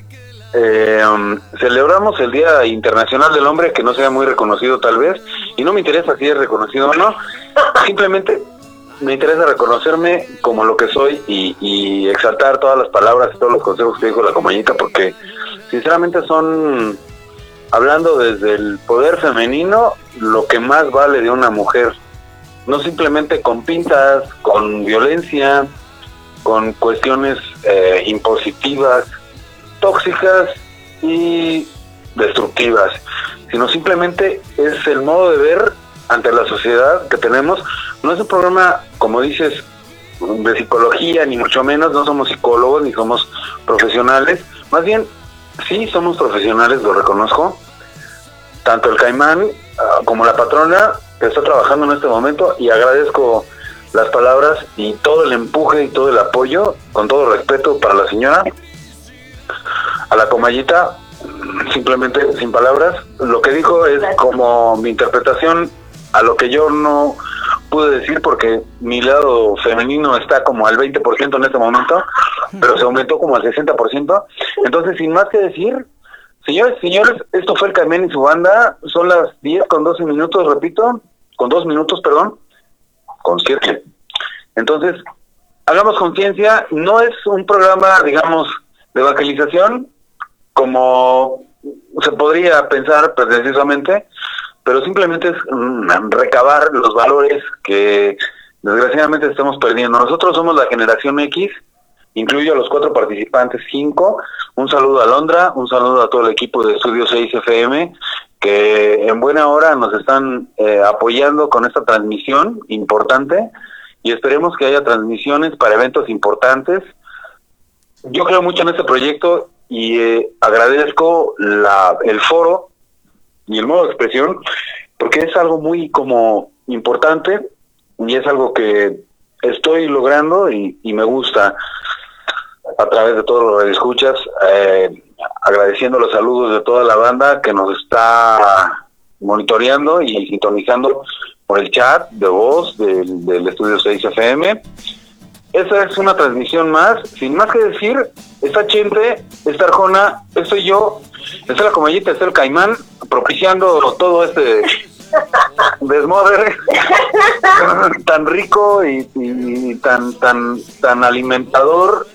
Eh, um, celebramos el Día Internacional del Hombre, que no sea muy reconocido tal vez, y no me interesa si es reconocido o no, simplemente me interesa reconocerme como lo que soy y, exaltar todas las palabras y todos los consejos que dijo la compañita, porque sinceramente son, hablando desde el poder femenino, lo que más vale de una mujer, no simplemente con pintas, con violencia, con cuestiones eh, impositivas, tóxicas y destructivas, sino simplemente es el modo de ver ante la sociedad que tenemos. No es un programa, como dices, de psicología, ni mucho menos, no somos psicólogos ni somos profesionales, más bien sí somos profesionales, lo reconozco. Tanto el caimán ah, como la patrona que está trabajando en este momento y agradezco las palabras y todo el empuje y todo el apoyo, con todo respeto para la señora a la comayita, simplemente sin palabras. Lo que dijo es como mi interpretación a lo que yo no pude decir porque mi lado femenino está como al 20% en este momento, pero se aumentó como al 60%. Entonces, sin más que decir, señores, señores, esto fue el Carmen y su banda. Son las 10 con 12 minutos, repito, con 2 minutos, perdón, con 7. Entonces, hagamos conciencia, no es un programa, digamos, de evangelización, como se podría pensar precisamente, pero simplemente es mm, recabar los valores que desgraciadamente estamos perdiendo. Nosotros somos la generación X, incluyo a los cuatro participantes, cinco. Un saludo a Londra, un saludo a todo el equipo de Estudio 6 FM, que en buena hora nos están eh, apoyando con esta transmisión importante y esperemos que haya transmisiones para eventos importantes. Yo creo mucho en este proyecto y eh, agradezco la, el foro y el modo de expresión porque es algo muy como importante y es algo que estoy logrando y, me gusta a través de todos los escuchas eh, agradeciendo los saludos de toda la banda que nos está monitoreando y sintonizando por el chat de voz del, del estudio 6 FM esa es una transmisión más, sin más que decir, está Chente, está Arjona, estoy yo, está la comallita, está el Caimán, propiciando todo este desmoder tan rico y, tan, tan, tan alimentador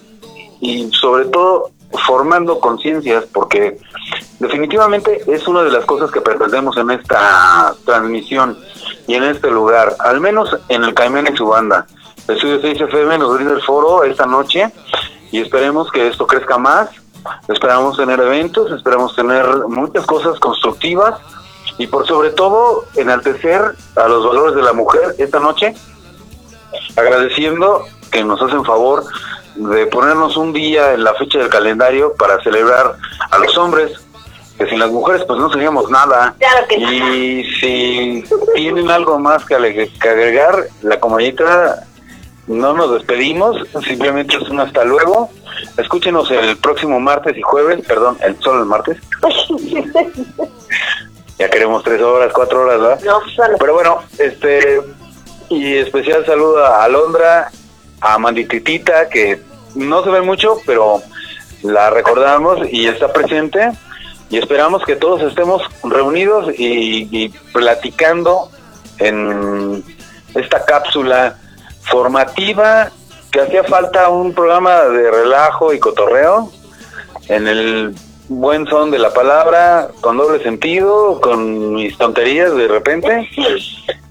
y sobre todo formando conciencias, porque definitivamente es una de las cosas que pretendemos en esta transmisión y en este lugar, al menos en el Caimán y su banda Estudio 6 FM nos brinda el foro esta noche y esperemos que esto crezca más. Esperamos tener eventos, esperamos tener muchas cosas constructivas y por sobre todo enaltecer a los valores de la mujer esta noche, agradeciendo que nos hacen favor de ponernos un día en la fecha del calendario para celebrar a los hombres, que sin las mujeres pues no seríamos nada. y si tienen algo más que, agregar, la comadita no nos despedimos, simplemente es un hasta luego. Escúchenos el próximo martes y jueves, perdón, el solo el martes. ya queremos tres horas, cuatro horas, ¿verdad? Pero bueno, este, y especial saludo a Alondra, a Mandititita, que no se ve mucho, pero la recordamos y está presente. Y esperamos que todos estemos reunidos y, y platicando en esta cápsula formativa, que hacía falta un programa de relajo y cotorreo, en el buen son de la palabra, con doble sentido, con mis tonterías de repente,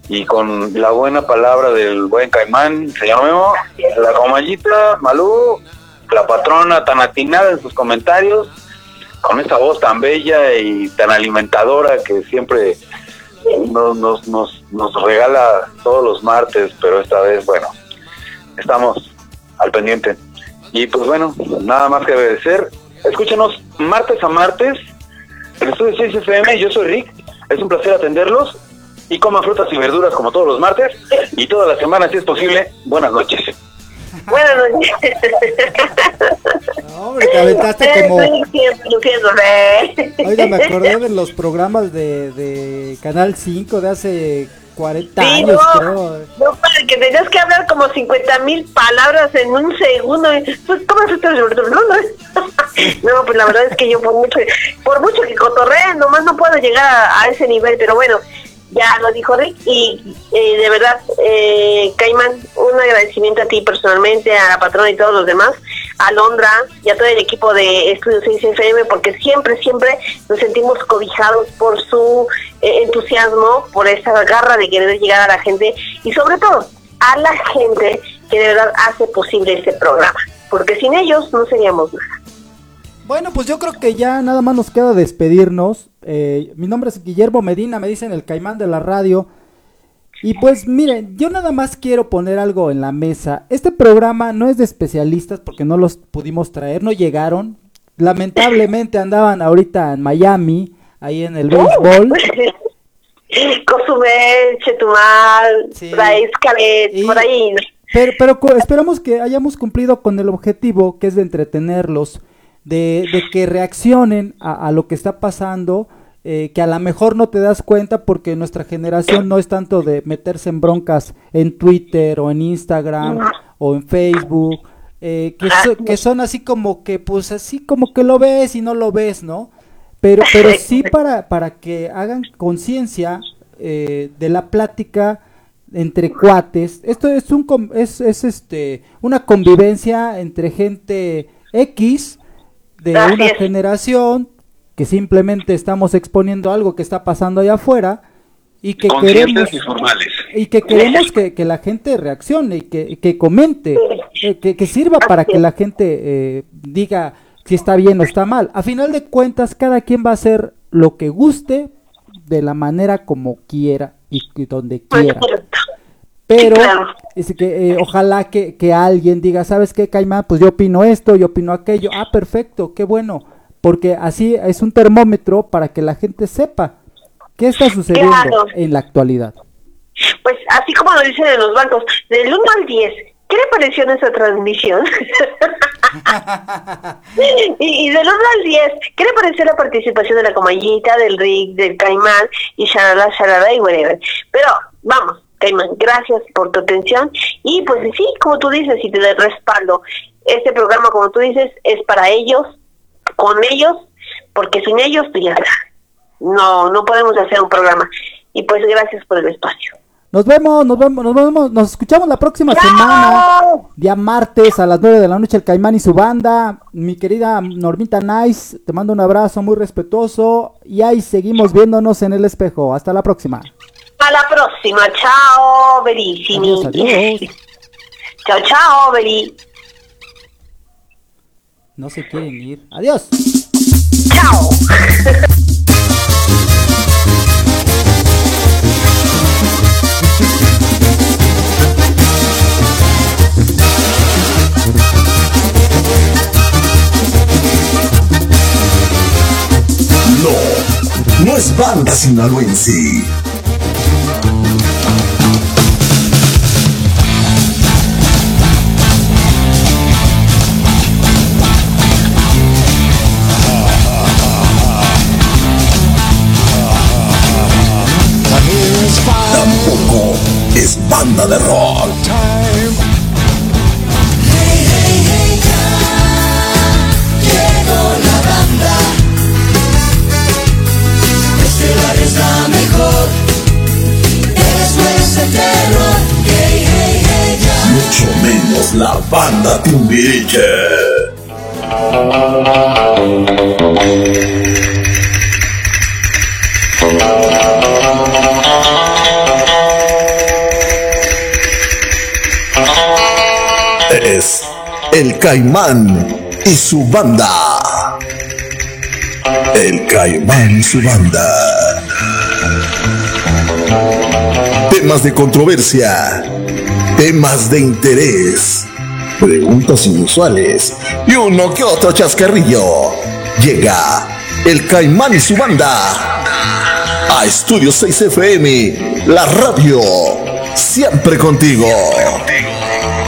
y con la buena palabra del buen caimán, se llama la comallita, Malú, la patrona tan atinada en sus comentarios, con esta voz tan bella y tan alimentadora que siempre nos, nos, nos, nos regala todos los martes, pero esta vez, bueno, estamos al pendiente. Y pues bueno, nada más que agradecer. Escúchenos martes a martes el estudio 6 FM. Yo soy Rick. Es un placer atenderlos. Y coman frutas y verduras como todos los martes. Y todas las semanas, si es posible. Buenas noches. Buenas noches. No, hombre, te aventaste como... Luciéndome. Oiga, me acordé de los programas de, de Canal 5 de hace 40 Sí, años, no, creo. no, para que tenías que hablar como 50 mil palabras en un segundo. Pues, ¿cómo es esto? No, pues la verdad es que yo por mucho, por mucho que cotorreen, nomás no puedo llegar a, a ese nivel, pero bueno, ya lo dijo Rick y eh, de verdad, eh, Caimán, un agradecimiento a ti personalmente, a la patrona y todos los demás, a Londra y a todo el equipo de Estudio 6 FM, porque siempre, siempre nos sentimos cobijados por su eh, entusiasmo, por esa garra de querer llegar a la gente y sobre todo a la gente que de verdad hace posible este programa, porque sin ellos no seríamos nada. Bueno, pues yo creo que ya nada más nos queda despedirnos. Eh, mi nombre es Guillermo Medina, me dicen el caimán de la radio. Y pues miren, yo nada más quiero poner algo en la mesa. Este programa no es de especialistas porque no los pudimos traer, no llegaron. Lamentablemente andaban ahorita en Miami, ahí en el béisbol. Cozumel, Chetumal, Sí. por ahí, Xcaret, Y- por ahí. Pero, pero esperamos que hayamos cumplido con el objetivo que es de entretenerlos, de, de que reaccionen a, a lo que está pasando, eh, que a lo mejor no te das cuenta porque nuestra generación no es tanto de meterse en broncas en Twitter o en Instagram o en Facebook, eh, que, so- que son así como que, pues así como que lo ves y no lo ves, ¿no? Pero, pero sí para, para que hagan conciencia eh, de la plática entre cuates. Esto es un es, es este una convivencia entre gente X de Así una es. generación que simplemente estamos exponiendo algo que está pasando allá afuera y que queremos y que queremos que, que la gente reaccione y que, que comente, eh, que, que sirva para que la gente eh, diga si está bien o está mal. A final de cuentas, cada quien va a hacer lo que guste de la manera como quiera y, y donde Pues, quiera. Pero claro. es que eh, ojalá que, que alguien diga, ¿sabes qué, Caimán? Pues yo opino esto, yo opino aquello. Ah, perfecto, qué bueno. Porque así es un termómetro para que la gente sepa qué está sucediendo Claro. en la actualidad. Pues así como lo dicen en los bancos, del 1 al 10, ¿qué le pareció nuestra transmisión? y, y del 1 al 10, ¿qué le pareció la participación de la Comayita, del Rick, del Caimán y shalala, shalala y whatever? Pero vamos, Caimán, gracias por tu atención y pues sí, como tú dices, y te doy respaldo, este programa, como tú dices, es para ellos, con ellos, porque sin ellos, pues ya. No, no podemos hacer un programa. Y pues gracias por el espacio. Nos vemos, nos vemos, nos vemos, nos escuchamos la próxima semana, día martes a las 9 de la noche el Caimán y su banda. Mi querida Normita Nice, te mando un abrazo muy respetuoso y ahí seguimos viéndonos en el espejo. Hasta la próxima. A la próxima. Chao, Verissimi. Chao, chao, Beri. No se quieren ir. Adiós. Chao. No, no es banda sinaloense. De rock. Llegó la banda. Estelar es la mejor. Eso es el terror. Hey, hey, hey, ya. Mucho menos la banda Timbiriche. El Caimán y su banda. El Caimán y su banda. Temas de controversia. Temas de interés. Preguntas inusuales. Y uno que otro chascarrillo. Llega el Caimán y su banda. A Estudio 6 FM. La radio. Siempre contigo.